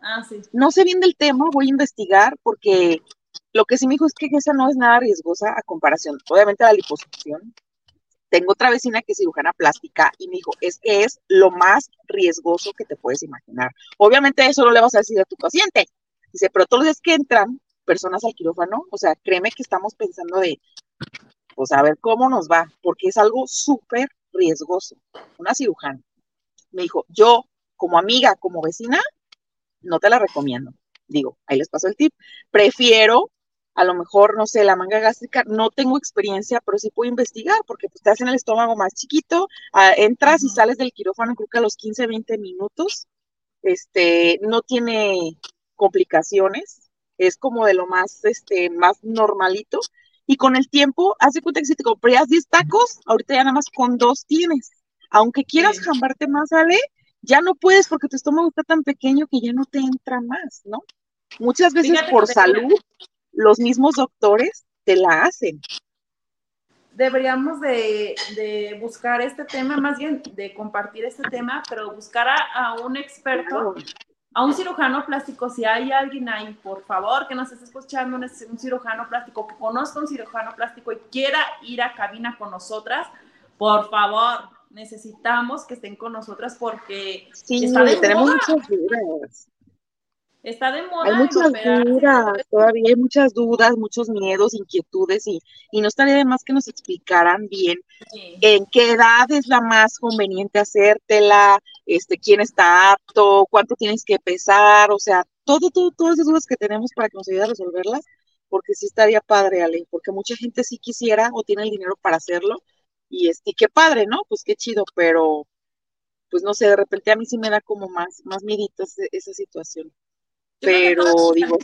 Ah, sí. No sé bien del tema, voy a investigar porque lo que sí me dijo es que esa no es nada riesgosa a comparación, obviamente, la liposucción. Tengo otra vecina que es cirujana plástica y me dijo, es que es lo más riesgoso que te puedes imaginar. Obviamente eso no le vas a decir a tu paciente. Dice, pero todos los días que entran personas al quirófano, o sea, créeme que estamos pensando de, pues a ver cómo nos va, porque es algo súper riesgoso. Una cirujana me dijo, yo como amiga, como vecina, no te la recomiendo. Digo, ahí les paso el tip. Prefiero a lo mejor, no sé, la manga gástrica, no tengo experiencia, pero sí puedo investigar, porque pues, te hacen el estómago más chiquito, ah, entras y sales del quirófano creo que a los 15, 20 minutos, este, no tiene complicaciones, es como de lo más, este, más normalito, y con el tiempo, hace cuenta que si te compras 10 tacos, ahorita ya nada más con dos tienes, aunque quieras jambarte más, Ale, ya no puedes porque tu estómago está tan pequeño que ya no te entra más, ¿no? Muchas veces por salud los mismos doctores te la hacen. Deberíamos de, buscar este tema, más bien de compartir este tema, pero buscar a, un experto, a un cirujano plástico, si hay alguien ahí, por favor, que nos esté escuchando, un, cirujano plástico, que conozca un cirujano plástico y quiera ir a cabina con nosotras, por favor, necesitamos que estén con nosotras porque sí, tenemos muchas dudas. Está de moda. Hay muchas dudas, todavía hay muchas dudas, muchos miedos, inquietudes y, y no estaría de más que nos explicaran bien en qué edad es la más conveniente hacértela, este, quién está apto, cuánto tienes que pesar, o sea, todo, todo, todas esas dudas que tenemos para que nos ayude a resolverlas, porque sí estaría padre, Ale, porque mucha gente sí quisiera o tiene el dinero para hacerlo y, este, y qué padre, ¿no? Pues qué chido, pero pues no sé, de repente a mí sí me da como más, más miedito esa situación pero digo,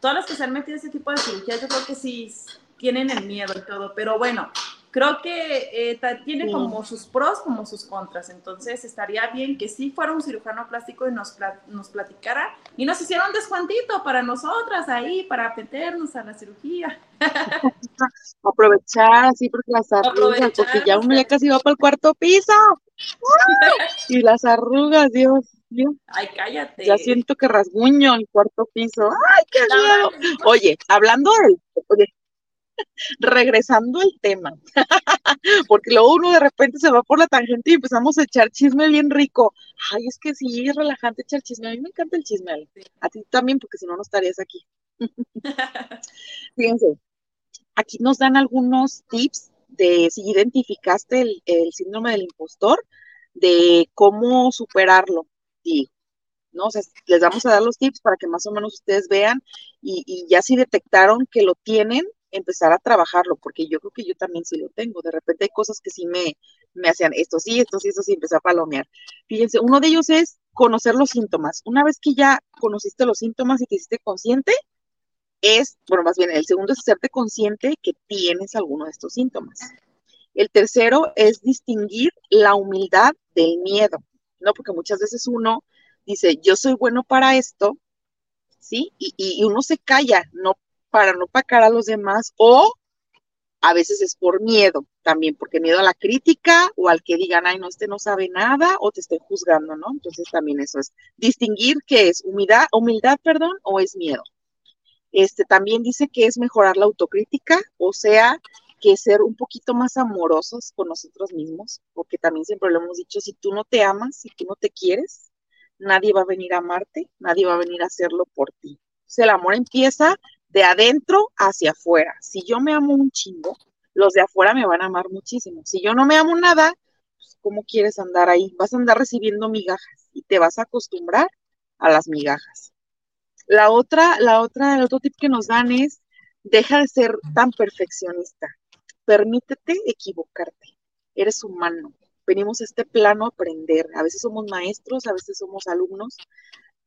todas las que se han metido ese tipo de cirugías, yo creo que sí tienen el miedo y todo, pero bueno, creo que eh, tiene como sus pros como sus contras, entonces estaría bien que sí fuera un cirujano plástico y nos, nos platicara y nos hiciera un descuantito para nosotras ahí, para meternos a la cirugía. Aprovechar, sí, porque las arrugas, porque ya uno ya casi va para el cuarto piso. y las arrugas, Dios. Ay, cállate. Ya siento que rasguño el cuarto piso. Ay, qué miedo. Oye, hablando de, regresando al tema, porque luego uno de repente se va por la tangente y empezamos a echar chisme bien rico. Ay, es que sí, es relajante echar chisme. A mí me encanta el chisme, A ti también, porque si no, no estarías aquí. Fíjense, aquí nos dan algunos tips de si identificaste el, el síndrome del impostor, de cómo superarlo. ¿No? O sea, les vamos a dar los tips para que más o menos ustedes vean y, ya si detectaron que lo tienen, empezar a trabajarlo, porque yo creo que yo también sí lo tengo. De repente hay cosas que sí me, me hacían esto sí, esto sí, esto sí, empecé a palomear. Fíjense, uno de ellos es conocer los síntomas. Una vez que ya conociste los síntomas y te hiciste consciente, es, bueno, más bien, el segundo es hacerte consciente que tienes alguno de estos síntomas. El tercero es distinguir la humildad del miedo. ¿No? Porque muchas veces uno dice, yo soy bueno para esto, ¿sí? Y, uno se calla, no para no pacar a los demás, o a veces es por miedo también, porque miedo a la crítica o al que digan, ay, no, este no sabe nada o te estoy juzgando, ¿no? Entonces también eso es distinguir qué es humildad, humildad, perdón, o es miedo. Este también dice que es mejorar la autocrítica, o sea, que ser un poquito más amorosos con nosotros mismos, porque también siempre lo hemos dicho, si tú no te amas, si tú no te quieres, nadie va a venir a amarte, nadie va a venir a hacerlo por ti. Sea, el amor empieza de adentro hacia afuera. Si yo me amo un chingo, los de afuera me van a amar muchísimo. Si yo no me amo nada, pues, ¿cómo quieres andar ahí? Vas a andar recibiendo migajas y te vas a acostumbrar a las migajas. La otra, la otra, el otro tip que nos dan es, deja de ser tan perfeccionista permítete equivocarte. Eres humano. Venimos a este plano a aprender. A veces somos maestros, a veces somos alumnos.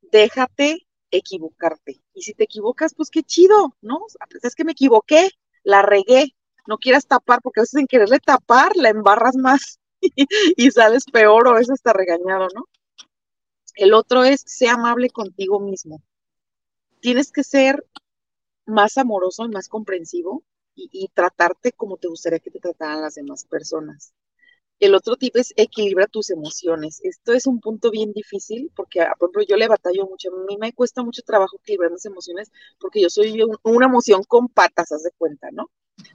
Déjate equivocarte. Y si te equivocas, pues qué chido, ¿no? Es que me equivoqué, la regué. No quieras tapar, porque a veces en quererle tapar la embarras más y sales peor o es hasta regañado, ¿no? El otro es, sea amable contigo mismo. Tienes que ser más amoroso y más comprensivo y, tratarte como te gustaría que te trataran las demás personas. El otro tipo es equilibra tus emociones. Esto es un punto bien difícil porque, por ejemplo, yo le batallo mucho. A mí me cuesta mucho trabajo equilibrar mis emociones porque yo soy una emoción con patas, haz de cuenta, ¿no?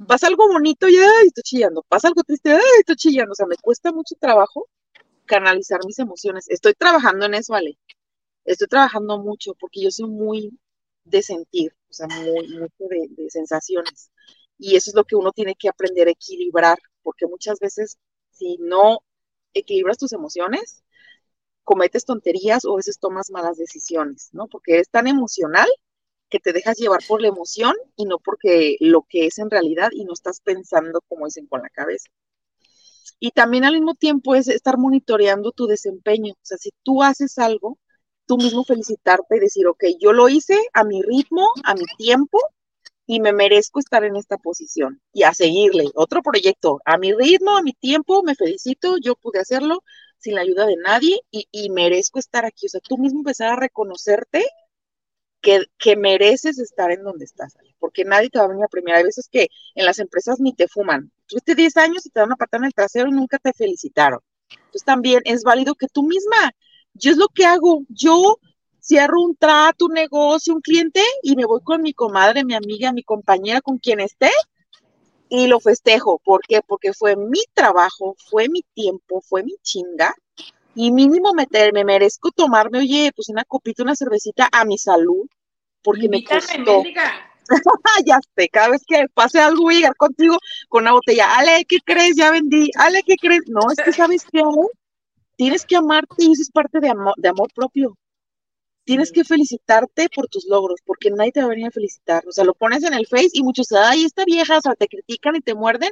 Pasa algo bonito y ay, estoy chillando. Pasa algo triste, ay, estoy chillando. O sea, me cuesta mucho trabajo canalizar mis emociones. Estoy trabajando en eso, Ale. Estoy trabajando mucho porque yo soy muy de sentir, o sea, muy, mucho de sensaciones. Y eso es lo que uno tiene que aprender a equilibrar, porque muchas veces si no equilibras tus emociones, cometes tonterías o a veces tomas malas decisiones, ¿no? Porque es tan emocional que te dejas llevar por la emoción y no porque lo que es en realidad y no estás pensando como dicen con la cabeza. Y también al mismo tiempo es estar monitoreando tu desempeño. O sea, si tú haces algo, tú mismo felicitarte y decir, ok, yo lo hice a mi ritmo, a mi tiempo, y me merezco estar en esta posición y a seguirle otro proyecto a mi ritmo, a mi tiempo, me felicito, yo pude hacerlo sin la ayuda de nadie y, merezco estar aquí. O sea, tú mismo empezar a reconocerte que, que, mereces estar en donde estás, porque nadie te va a venir a premiar. Hay veces que en las empresas ni te fuman. Tuviste 10 años y te dan una patada en el trasero y nunca te felicitaron. Entonces también es válido que tú misma, yo es lo que hago, yo cierro un trato, un negocio, un cliente y me voy con mi comadre, mi amiga, mi compañera, con quien esté y lo festejo. ¿Por qué? Porque fue mi trabajo, fue mi tiempo, fue mi chinga Y mínimo me, me merezco tomarme, oye, pues una copita, una cervecita a mi salud, porque me costó. ya sé, cada vez que pase algo voy a llegar contigo con una botella. Ale, ¿qué crees? Ya vendí. Ale, ¿qué crees? No, es que sabes qué, Tienes que amarte y eso es parte de amor, de amor propio. Tienes que felicitarte por tus logros, porque nadie te va a venir a felicitar. O sea, lo pones en el Face y muchos, ay, esta vieja, o sea, te critican y te muerden,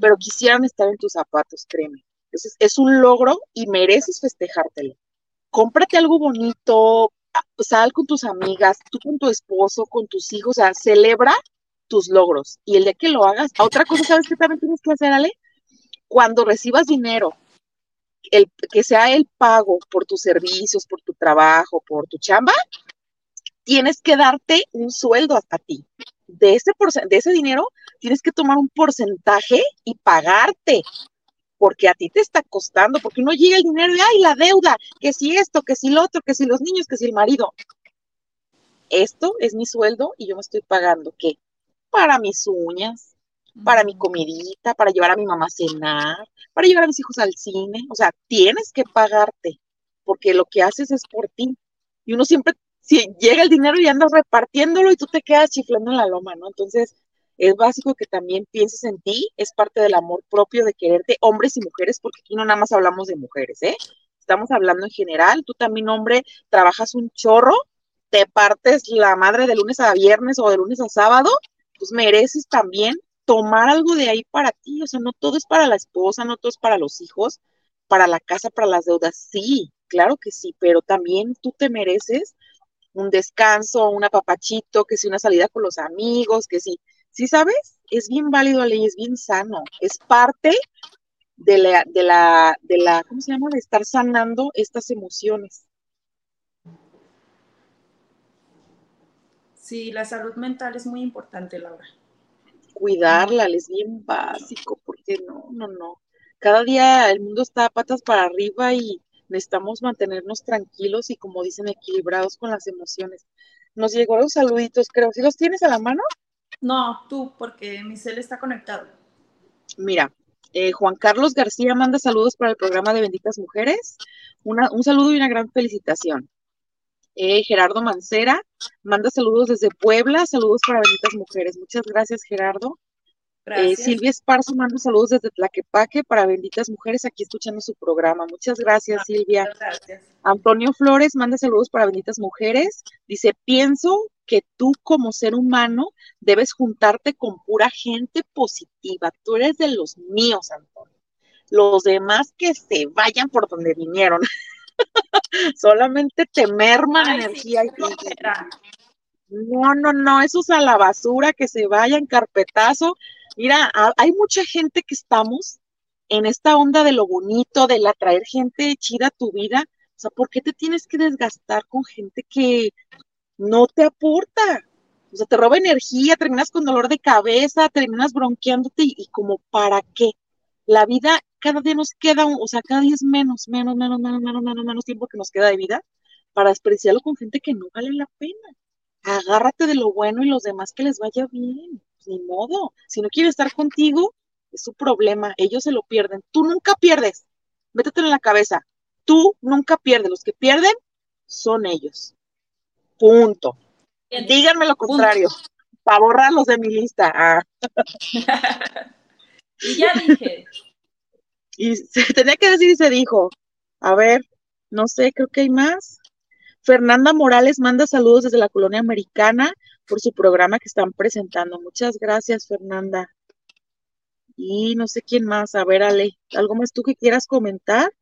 pero quisieran estar en tus zapatos, créeme. Entonces, es un logro y mereces festejártelo. Cómprate algo bonito, sal con tus amigas, tú con tu esposo, con tus hijos, o sea, celebra tus logros. Y el día que lo hagas, otra cosa, ¿sabes qué también tienes que hacer, Ale? Cuando recibas dinero, el, que sea el pago por tus servicios, por tu trabajo, por tu chamba, tienes que darte un sueldo a, ti. De ese, de ese dinero, tienes que tomar un porcentaje y pagarte porque a ti te está costando, porque uno llega el dinero y, ay, la deuda, que si esto, que si lo otro, que si los niños, que si el marido. Esto es mi sueldo y yo me estoy pagando, ¿qué? Para mis uñas, para mi comidita, para llevar a mi mamá a cenar, para llevar a mis hijos al cine. O sea, tienes que pagarte, porque lo que haces es por ti. Y uno siempre, si llega el dinero y andas repartiéndolo y tú te quedas chiflando en la loma, ¿no? Entonces, es básico que también pienses en ti, es parte del amor propio de quererte, hombres y mujeres, porque aquí no nada más hablamos de mujeres, ¿eh? Estamos hablando en general, tú también, hombre, trabajas un chorro, te partes la madre de lunes a viernes o de lunes a sábado, pues mereces también tomar algo de ahí para ti, o sea, no todo es para la esposa, no todo es para los hijos, para la casa, para las deudas, sí, claro que sí, pero también tú te mereces un descanso, un apapachito, que si una salida con los amigos, que si ¿Sí sabes? Es bien válido, ley, es bien sano. Es parte de la, de la, de la, ¿cómo se llama? De estar sanando estas emociones. Sí, la salud mental es muy importante, Laura. Cuidarla, es bien básico, porque no, no, no. Cada día el mundo está a patas para arriba y necesitamos mantenernos tranquilos y, como dicen, equilibrados con las emociones. Nos llegó los saluditos, creo. ¿Sí los tienes a la mano? No, tú, porque mi cel está conectado. Mira, eh, Juan Carlos García manda saludos para el programa de Benditas Mujeres. un saludo y una gran felicitación. Eh, Gerardo Mancera manda saludos desde Puebla, saludos para Benditas Mujeres. Muchas gracias, Gerardo. Eh, Silvia Esparzo manda saludos desde Tlaquepaque para Benditas Mujeres, aquí escuchando su programa. Muchas gracias, Silvia. Gracias. Antonio Flores manda saludos para Benditas Mujeres. Dice, pienso que tú como ser humano debes juntarte con pura gente positiva. Tú eres de los míos, Antonio. Los demás que se vayan por donde vinieron. Solamente te merman energía. y... No, no, no, eso es a la basura, que se vayan carpetazo. Mira, hay mucha gente que estamos en esta onda de lo bonito, de atraer gente chida a tu vida. O sea, ¿por qué te tienes que desgastar con gente que no te aporta. O sea, te roba energía, terminas con dolor de cabeza, terminas bronqueándote y, como para qué. La vida cada día nos queda, o sea, cada día es menos, menos, menos, menos, menos, menos, menos tiempo que nos queda de vida para despreciarlo con gente que no vale la pena. Agárrate de lo bueno y los demás que les vaya bien. Pues, ni modo. Si no quiere estar contigo, es su problema. Ellos se lo pierden. Tú nunca pierdes. Métetelo en la cabeza. Tú nunca pierdes. Los que pierden son ellos. Punto. Díganme lo contrario, para borrarlos de mi lista. Ah. y ya dije. Y se tenía que decir y se dijo. A ver, no sé, creo que hay más. Fernanda Morales manda saludos desde la colonia americana por su programa que están presentando. Muchas gracias, Fernanda. Y no sé quién más. A ver, Ale, ¿algo más tú que quieras comentar?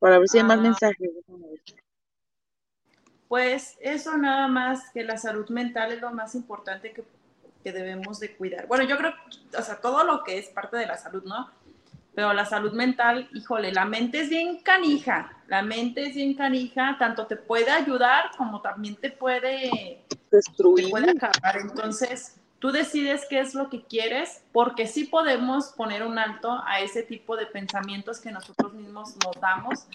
Para ver si hay más ah. mensajes. Pues eso nada más que la salud mental es lo más importante que, debemos de cuidar. Bueno, yo creo, o sea, todo lo que es parte de la salud, ¿no? Pero la salud mental, híjole, la mente es bien canija, la mente es bien canija, tanto te puede ayudar como también te puede destruir. Te puede acabar. Entonces, tú decides qué es lo que quieres, porque sí podemos poner un alto a ese tipo de pensamientos que nosotros mismos nos damos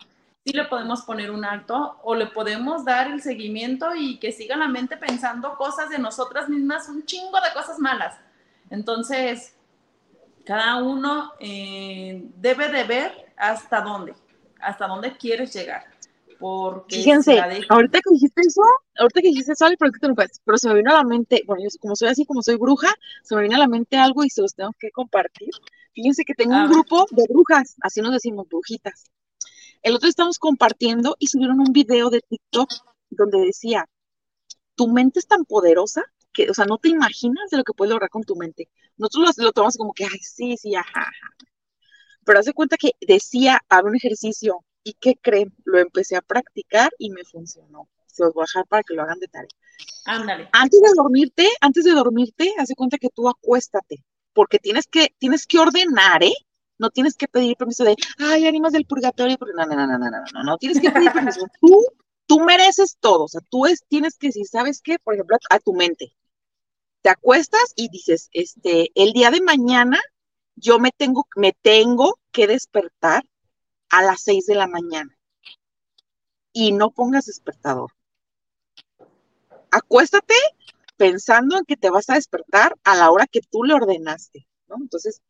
sí le podemos poner un alto o le podemos dar el seguimiento y que siga la mente pensando cosas de nosotras mismas, un chingo de cosas malas. Entonces, cada uno eh, debe de ver hasta dónde. hasta dónde quieres llegar. Porque Fíjense, ahorita que dijiste eso, ahorita que dijiste eso, pero, pero se me vino a la mente, bueno, yo como soy así, como soy bruja, se me vino a la mente algo y se los tengo que compartir. Fíjense que tengo un grupo de brujas, así nos decimos, brujitas. El otro estamos compartiendo y subieron un video de TikTok donde decía, tu mente es tan poderosa que, o sea, no te imaginas de lo que puedes lograr con tu mente. Nosotros lo, tomamos como que, ay, sí, sí, ajá, ajá. Pero hace cuenta que decía, hago un ejercicio, ¿y qué creen? Lo empecé a practicar y me funcionó. Se los voy a dejar para que lo hagan de tarea. Ándale. Antes de dormirte, antes de dormirte, hace cuenta que tú acuéstate, porque tienes que, tienes que ordenar, ¿eh? No tienes que pedir permiso de, ay, ánimas del purgatorio, porque no, no, no, no, no, no, no, no, tienes que pedir permiso. Tú, tú mereces todo, o sea, tú es, tienes que, si sabes qué, por ejemplo, a tu mente, te acuestas y dices, este, el día de mañana yo me tengo, me tengo que despertar a las seis de la mañana. Y no pongas despertador. Acuéstate pensando en que te vas a despertar a la hora que tú le ordenaste, ¿no? Entonces,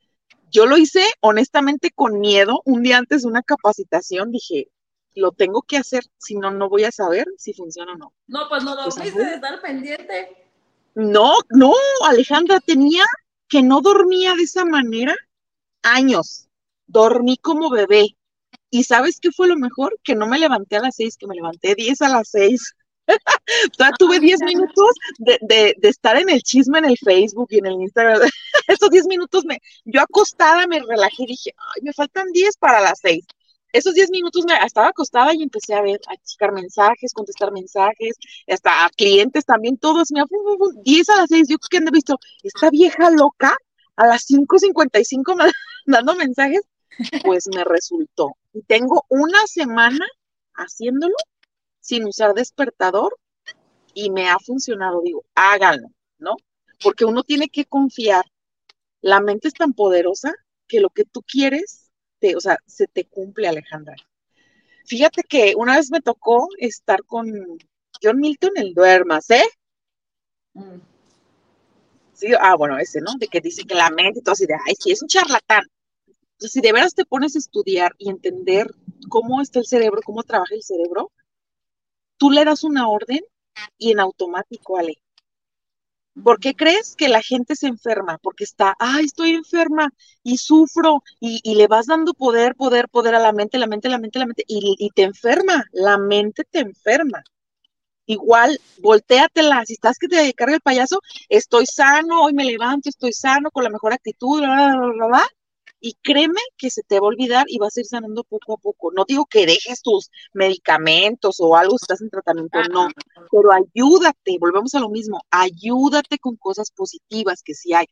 yo lo hice honestamente con miedo. Un día antes de una capacitación dije, lo tengo que hacer, si no, no voy a saber si funciona o no. No, pues no pues, dormiste de estar pendiente. No, no, Alejandra, tenía que no dormía de esa manera años. Dormí como bebé. ¿Y sabes qué fue lo mejor? Que no me levanté a las seis, que me levanté diez a las seis. tuve diez minutos de, estar en el chisme en el Facebook y en el Instagram. Esos diez minutos me, yo acostada me relajé y dije, ay, me faltan diez para las seis esos 10 minutos me estaba acostada y empecé a ver, a checar mensajes, contestar mensajes, hasta a clientes también, todos, me 10 a las 6, yo que han visto, esta vieja loca a las 5.55 dando mensajes, pues me resultó. Y tengo una semana haciéndolo sin usar despertador y me ha funcionado, digo, háganlo, ¿no? Porque uno tiene que confiar. La mente es tan poderosa que lo que tú quieres o sea, se te cumple, Alejandra. Fíjate que una vez me tocó estar con John Milton el Duermas, ¿eh? Mm. Sí, ah, bueno, ese, ¿no? De que dice que la mente y todo así de, ay, sí, es un charlatán. Entonces, si de veras te pones a estudiar y entender cómo está el cerebro, cómo trabaja el cerebro, tú le das una orden y en automático, Ale, ¿Por qué crees que la gente se enferma? Porque está, ay, estoy enferma y sufro y, le vas dando poder, poder, poder a la mente, la mente, la mente, la mente y, y te enferma, la mente te enferma. Igual, volteatela, si estás que te carga el payaso, estoy sano, hoy me levanto, estoy sano, con la mejor actitud, bla, bla, bla, bla, y créeme que se te va a olvidar y vas a ir sanando poco a poco. No digo que dejes tus medicamentos o algo estás en tratamiento, no, pero ayúdate, volvemos a lo mismo, ayúdate con cosas positivas que sí hay.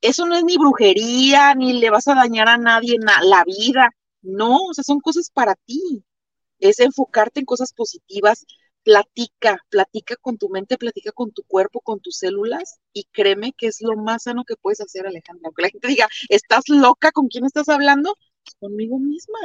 Eso no es ni brujería, ni le vas a dañar a nadie en la vida, no, o sea, son cosas para ti. Es enfocarte en cosas positivas, platica, platica con tu mente, platica con tu cuerpo, con tus células y créeme que es lo más sano que puedes hacer, Alejandra. Aunque la gente diga, ¿estás loca? ¿Con quién estás hablando? Pues conmigo misma.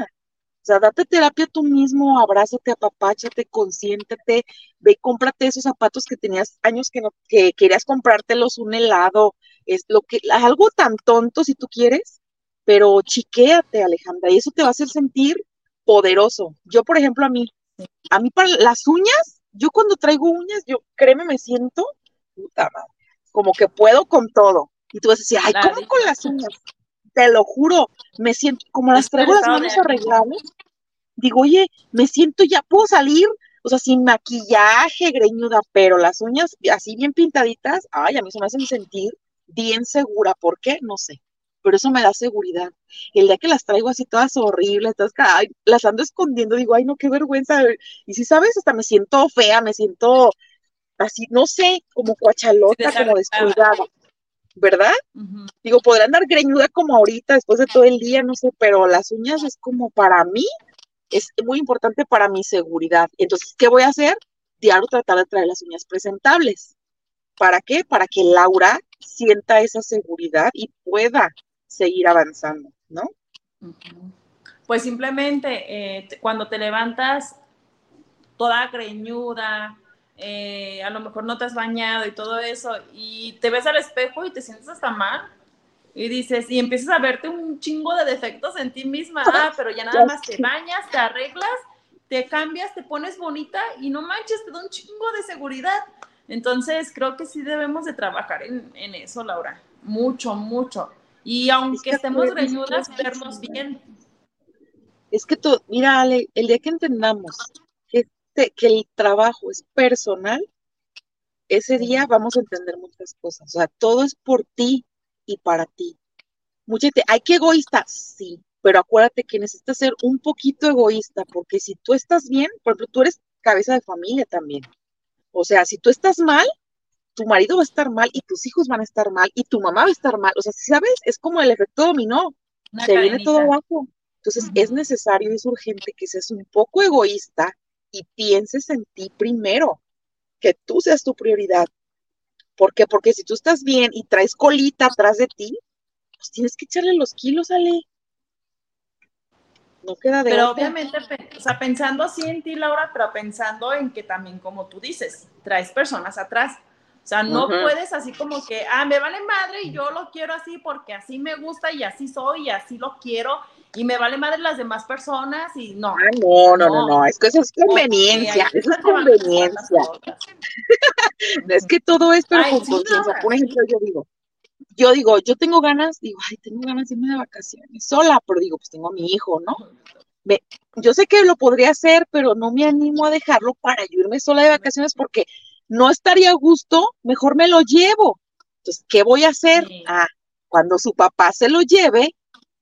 O sea, date terapia tú mismo, abrázate, apapáchate, consiéntete, ve, cómprate esos zapatos que tenías años que no, que querías comprártelos, un helado, es lo que, algo tan tonto si tú quieres, pero chiquéate, Alejandra, y eso te va a hacer sentir poderoso. Yo, por ejemplo, a mí, a mí para las uñas, yo cuando traigo uñas, yo créeme, me siento, puta madre, como que puedo con todo. Y tú vas a decir, ay, ¿cómo con las uñas? Te lo juro, me siento, como las traigo las manos arregladas, digo, oye, me siento ya, puedo salir, o sea, sin maquillaje, greñuda, pero las uñas así bien pintaditas, ay, a mí se me hacen sentir bien segura. ¿Por qué? No sé pero eso me da seguridad. El día que las traigo así todas horribles, todas, las ando escondiendo, digo, ay, no, qué vergüenza. Y si sabes, hasta me siento fea, me siento así, no sé, como cuachalota, como descuidada, ¿verdad? Digo, podrán andar greñuda como ahorita, después de todo el día, no sé, pero las uñas es como para mí, es muy importante para mi seguridad. Entonces, ¿qué voy a hacer? Diario tratar de traer las uñas presentables. ¿Para qué? Para que Laura sienta esa seguridad y pueda seguir avanzando, ¿no? Pues simplemente eh, cuando te levantas toda greñuda, eh, a lo mejor no te has bañado y todo eso, y te ves al espejo y te sientes hasta mal, Y dices, y empiezas a verte un chingo de defectos en ti misma, ah, pero ya nada más te bañas, te arreglas, te cambias, te pones bonita y no manches, te da un chingo de seguridad. Entonces, creo que sí debebemos de trabajar en, en eso, Laura. Mucho, mucho. Y aunque estemos reñudas, vernos bien. Es que tú, mira, Ale, el día que entendamos que, que el trabajo es personal, ese día vamos a entender muchas cosas. O sea, todo es por ti y para ti. Mucha gente, hay que egoísta, sí, pero acuérdate que necesitas ser un poquito egoísta, porque si tú estás bien, por ejemplo, tú eres cabeza de familia también. O sea, si tú estás mal, tu marido va a estar mal y tus hijos van a estar mal y tu mamá va a estar mal. O sea, ¿sabes? Es como el efecto dominó. Se viene todo abajo. Entonces, es necesario, es urgente que seas un poco egoísta y pienses en ti primero que tú seas tu prioridad. ¿Por qué? Porque si tú estás bien y traes colita atrás de ti, pues tienes que echarle los kilos, Ale. No queda de Pero obviamente, o sea, pensando así en ti, Laura, pero pensando en que también, como tú dices, traes personas atrás. O sea, no puedes así como que, ah, me vale madre y yo lo quiero así porque así me gusta y así soy y así lo quiero y me vale madre las demás personas y no. Ah, no, no, no, no, es que eso es conveniencia, eso es conveniencia. es que todo es pero con conciencia. Por ejemplo, yo digo, yo digo, yo tengo ganas, digo, ay, tengo ganas de irme de vacaciones sola, pero digo, pues tengo a mi hijo, ¿no? yo sé que lo podría hacer, pero no me animo a dejarlo para irme sola de vacaciones porque no estaría a gusto, mejor me lo llevo. Entonces, ¿qué voy a hacer? Ah, cuando su papá se lo lleve,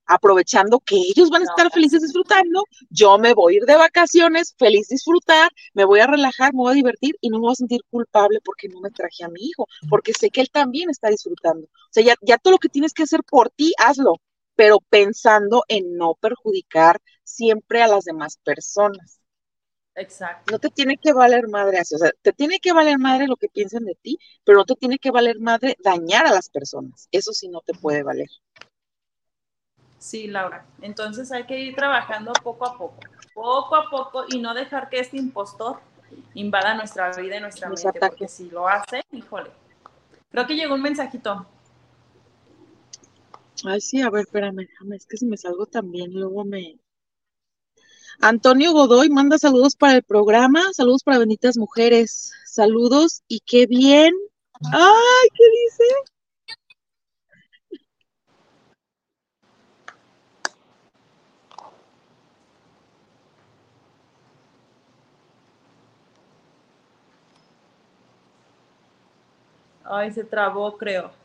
aprovechando que ellos van a estar felices disfrutando, yo me voy a ir de vacaciones, feliz disfrutar, me voy a relajar, me voy a divertir y no me voy a sentir culpable porque no me traje a mi hijo, porque sé que él también está disfrutando. O sea, ya, ya todo lo que tienes que hacer por ti, hazlo, pero pensando en no perjudicar siempre a las demás personas. Exacto. No te tiene que valer madre así, o sea, te tiene que valer madre lo que piensan de ti, pero no te tiene que valer madre dañar a las personas. Eso sí no te puede valer. Sí, Laura. Entonces hay que ir trabajando poco a poco, poco a poco y no dejar que este impostor invada nuestra vida y nuestra mente, porque si lo hace, híjole. Creo que llegó un mensajito. Ay, sí, a ver, espérame, déjame, es que si me salgo también, luego me... Antonio Godoy manda saludos para el programa, saludos para Benditas Mujeres, saludos y qué bien. Ay, ¿qué dice? Ay, se trabó, creo.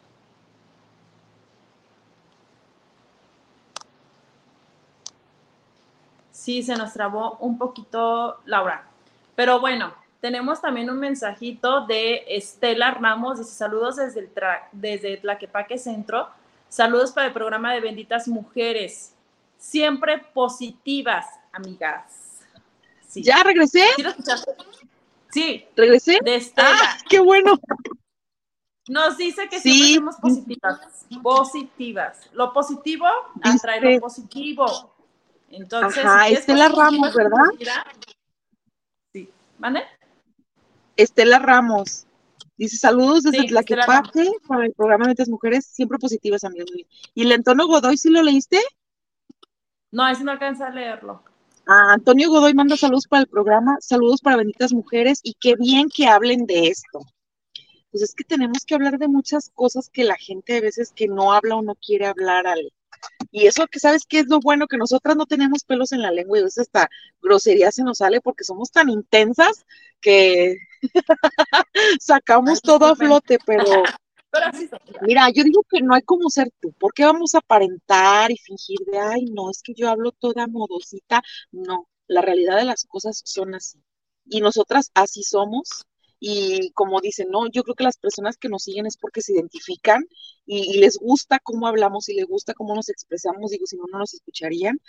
Sí, se nos trabó un poquito, Laura. Pero bueno, tenemos también un mensajito de Estela Ramos. Dice saludos desde, el desde Tlaquepaque Centro. Saludos para el programa de Benditas Mujeres. Siempre positivas, amigas. ¿Ya regresé? ¿Sí, ¿Regresé? De Estela. ¡Ah, qué bueno! Nos dice que siempre somos positivas, positivas. Lo positivo atrae lo positivo. Entonces, Ajá, Estela Ramos, ¿verdad? Sí, ¿vale? Estela Ramos. Dice saludos desde Tlaquepaque para el programa de estas mujeres, siempre positivas, amigos. ¿Y el Antonio Godoy sí lo leíste? No, ese no alcanza a leerlo. Ah, Antonio Godoy manda saludos para el programa, saludos para benditas mujeres y qué bien que hablen de esto pues es que tenemos que hablar de muchas cosas que la gente a veces que no habla o no quiere hablar, Ale. Y eso que sabes que es lo bueno, que nosotras no tenemos pelos en la lengua y a veces hasta grosería se nos sale porque somos tan intensas que sacamos todo a flote, pero... Mira, yo digo que no hay como ser tú. ¿Por qué vamos a aparentar y fingir de, ay, no, es que yo hablo toda modosita? No, la realidad de las cosas son así. Y nosotras así somos y como dicen, no, yo creo que las personas que nos siguen es porque se identifican y, les gusta cómo hablamos y les gusta cómo nos expresamos, digo, si no, no nos escucharían.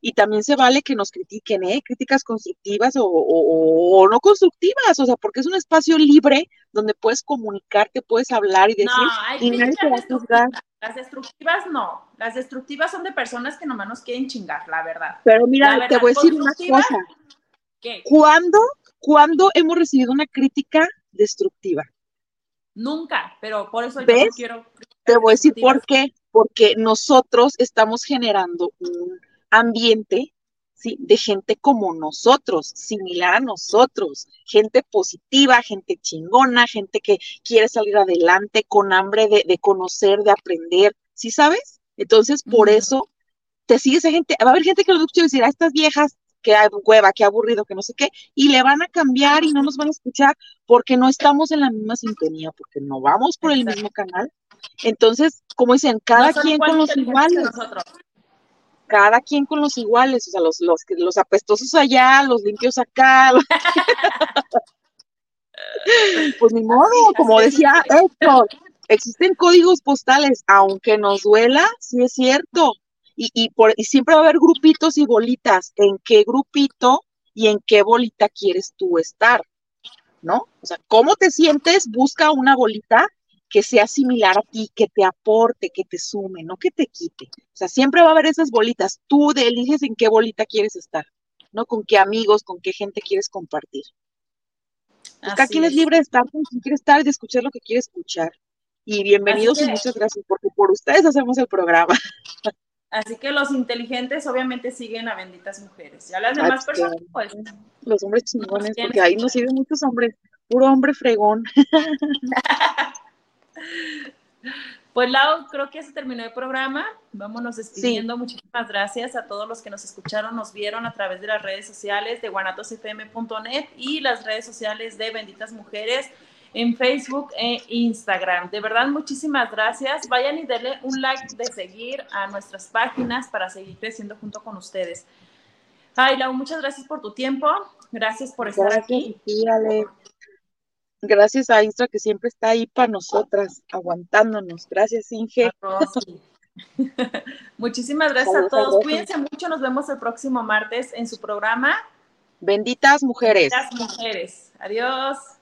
Y también se vale que nos critiquen, ¿eh? Críticas constructivas o, no constructivas, o sea, porque es un espacio libre donde puedes comunicarte, puedes hablar y decir, no, y nadie te va a juzgar. Las destructivas no, las destructivas son de personas que nomás nos quieren chingar, la verdad. Pero mira, te voy a decir una cosa. ¿Qué? ¿Cuándo ¿Cuándo hemos recibido una crítica destructiva? Nunca, pero por eso yo quiero. Te voy a decir por qué. porque nosotros estamos generando un ambiente ¿sí? de gente como nosotros, similar a nosotros, gente positiva, gente chingona, gente que quiere salir adelante con hambre de, conocer, de aprender, ¿sí sabes? Entonces, por eso te sigue esa gente, va a haber gente que lo escucha decir, a estas viejas, que hueva, que aburrido, que no sé qué, y le van a cambiar y no nos van a escuchar porque no estamos en la misma sintonía, porque no vamos por el mismo canal. Entonces, como dicen, cada quien con los iguales. Cada quien con los iguales, o sea, los, los, los apestosos allá, los limpios acá. pues ni modo, como decía Héctor, existen códigos postales, aunque nos duela, sí es cierto, y, por, siempre va a haber grupitos y bolitas. ¿En qué grupito y en qué bolita quieres tú estar? ¿No? O sea, ¿cómo te sientes? Busca una bolita que sea similar a ti, que te aporte, que te sume, no que te quite. O sea, siempre va a haber esas bolitas. Tú eliges en qué bolita quieres estar, ¿no? Con qué amigos, con qué gente quieres compartir. Pues cada quien es. libre de estar con quien quiere estar y de escuchar lo que quiere escuchar. Y bienvenidos y muchas gracias, porque por ustedes hacemos el programa. Así que los inteligentes obviamente siguen a benditas mujeres. Ya las demás personas, pues. Los hombres chingones, porque ahí nos siguen muchos hombres. Puro hombre fregón. Pues Lau, creo que ya se terminó el programa. Vámonos despidiendo. Muchísimas gracias a todos los que nos escucharon, nos vieron a través de las redes sociales de guanatosfm.net y las redes sociales de Benditas Mujeres en Facebook e Instagram. De verdad, muchísimas gracias. Vayan y denle un like de seguir a nuestras páginas para seguir creciendo junto con ustedes. Ay, Lau, muchas gracias por tu tiempo. Gracias por estar aquí. Gracias a Instra que siempre está ahí para nosotras, aguantándonos. Gracias, Inge. Muchísimas gracias a todos. Cuídense mucho. Nos vemos el próximo martes en su programa. Benditas mujeres. Benditas mujeres. Adiós.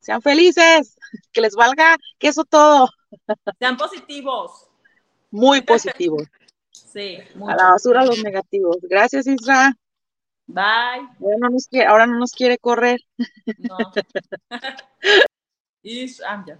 Sean felices, que les valga que eso todo. Sean positivos. Muy positivos. Sí. A la basura los negativos. Gracias, Isra. Bye. Ahora no nos quiere, ahora no nos quiere correr. No. y, ah, ya.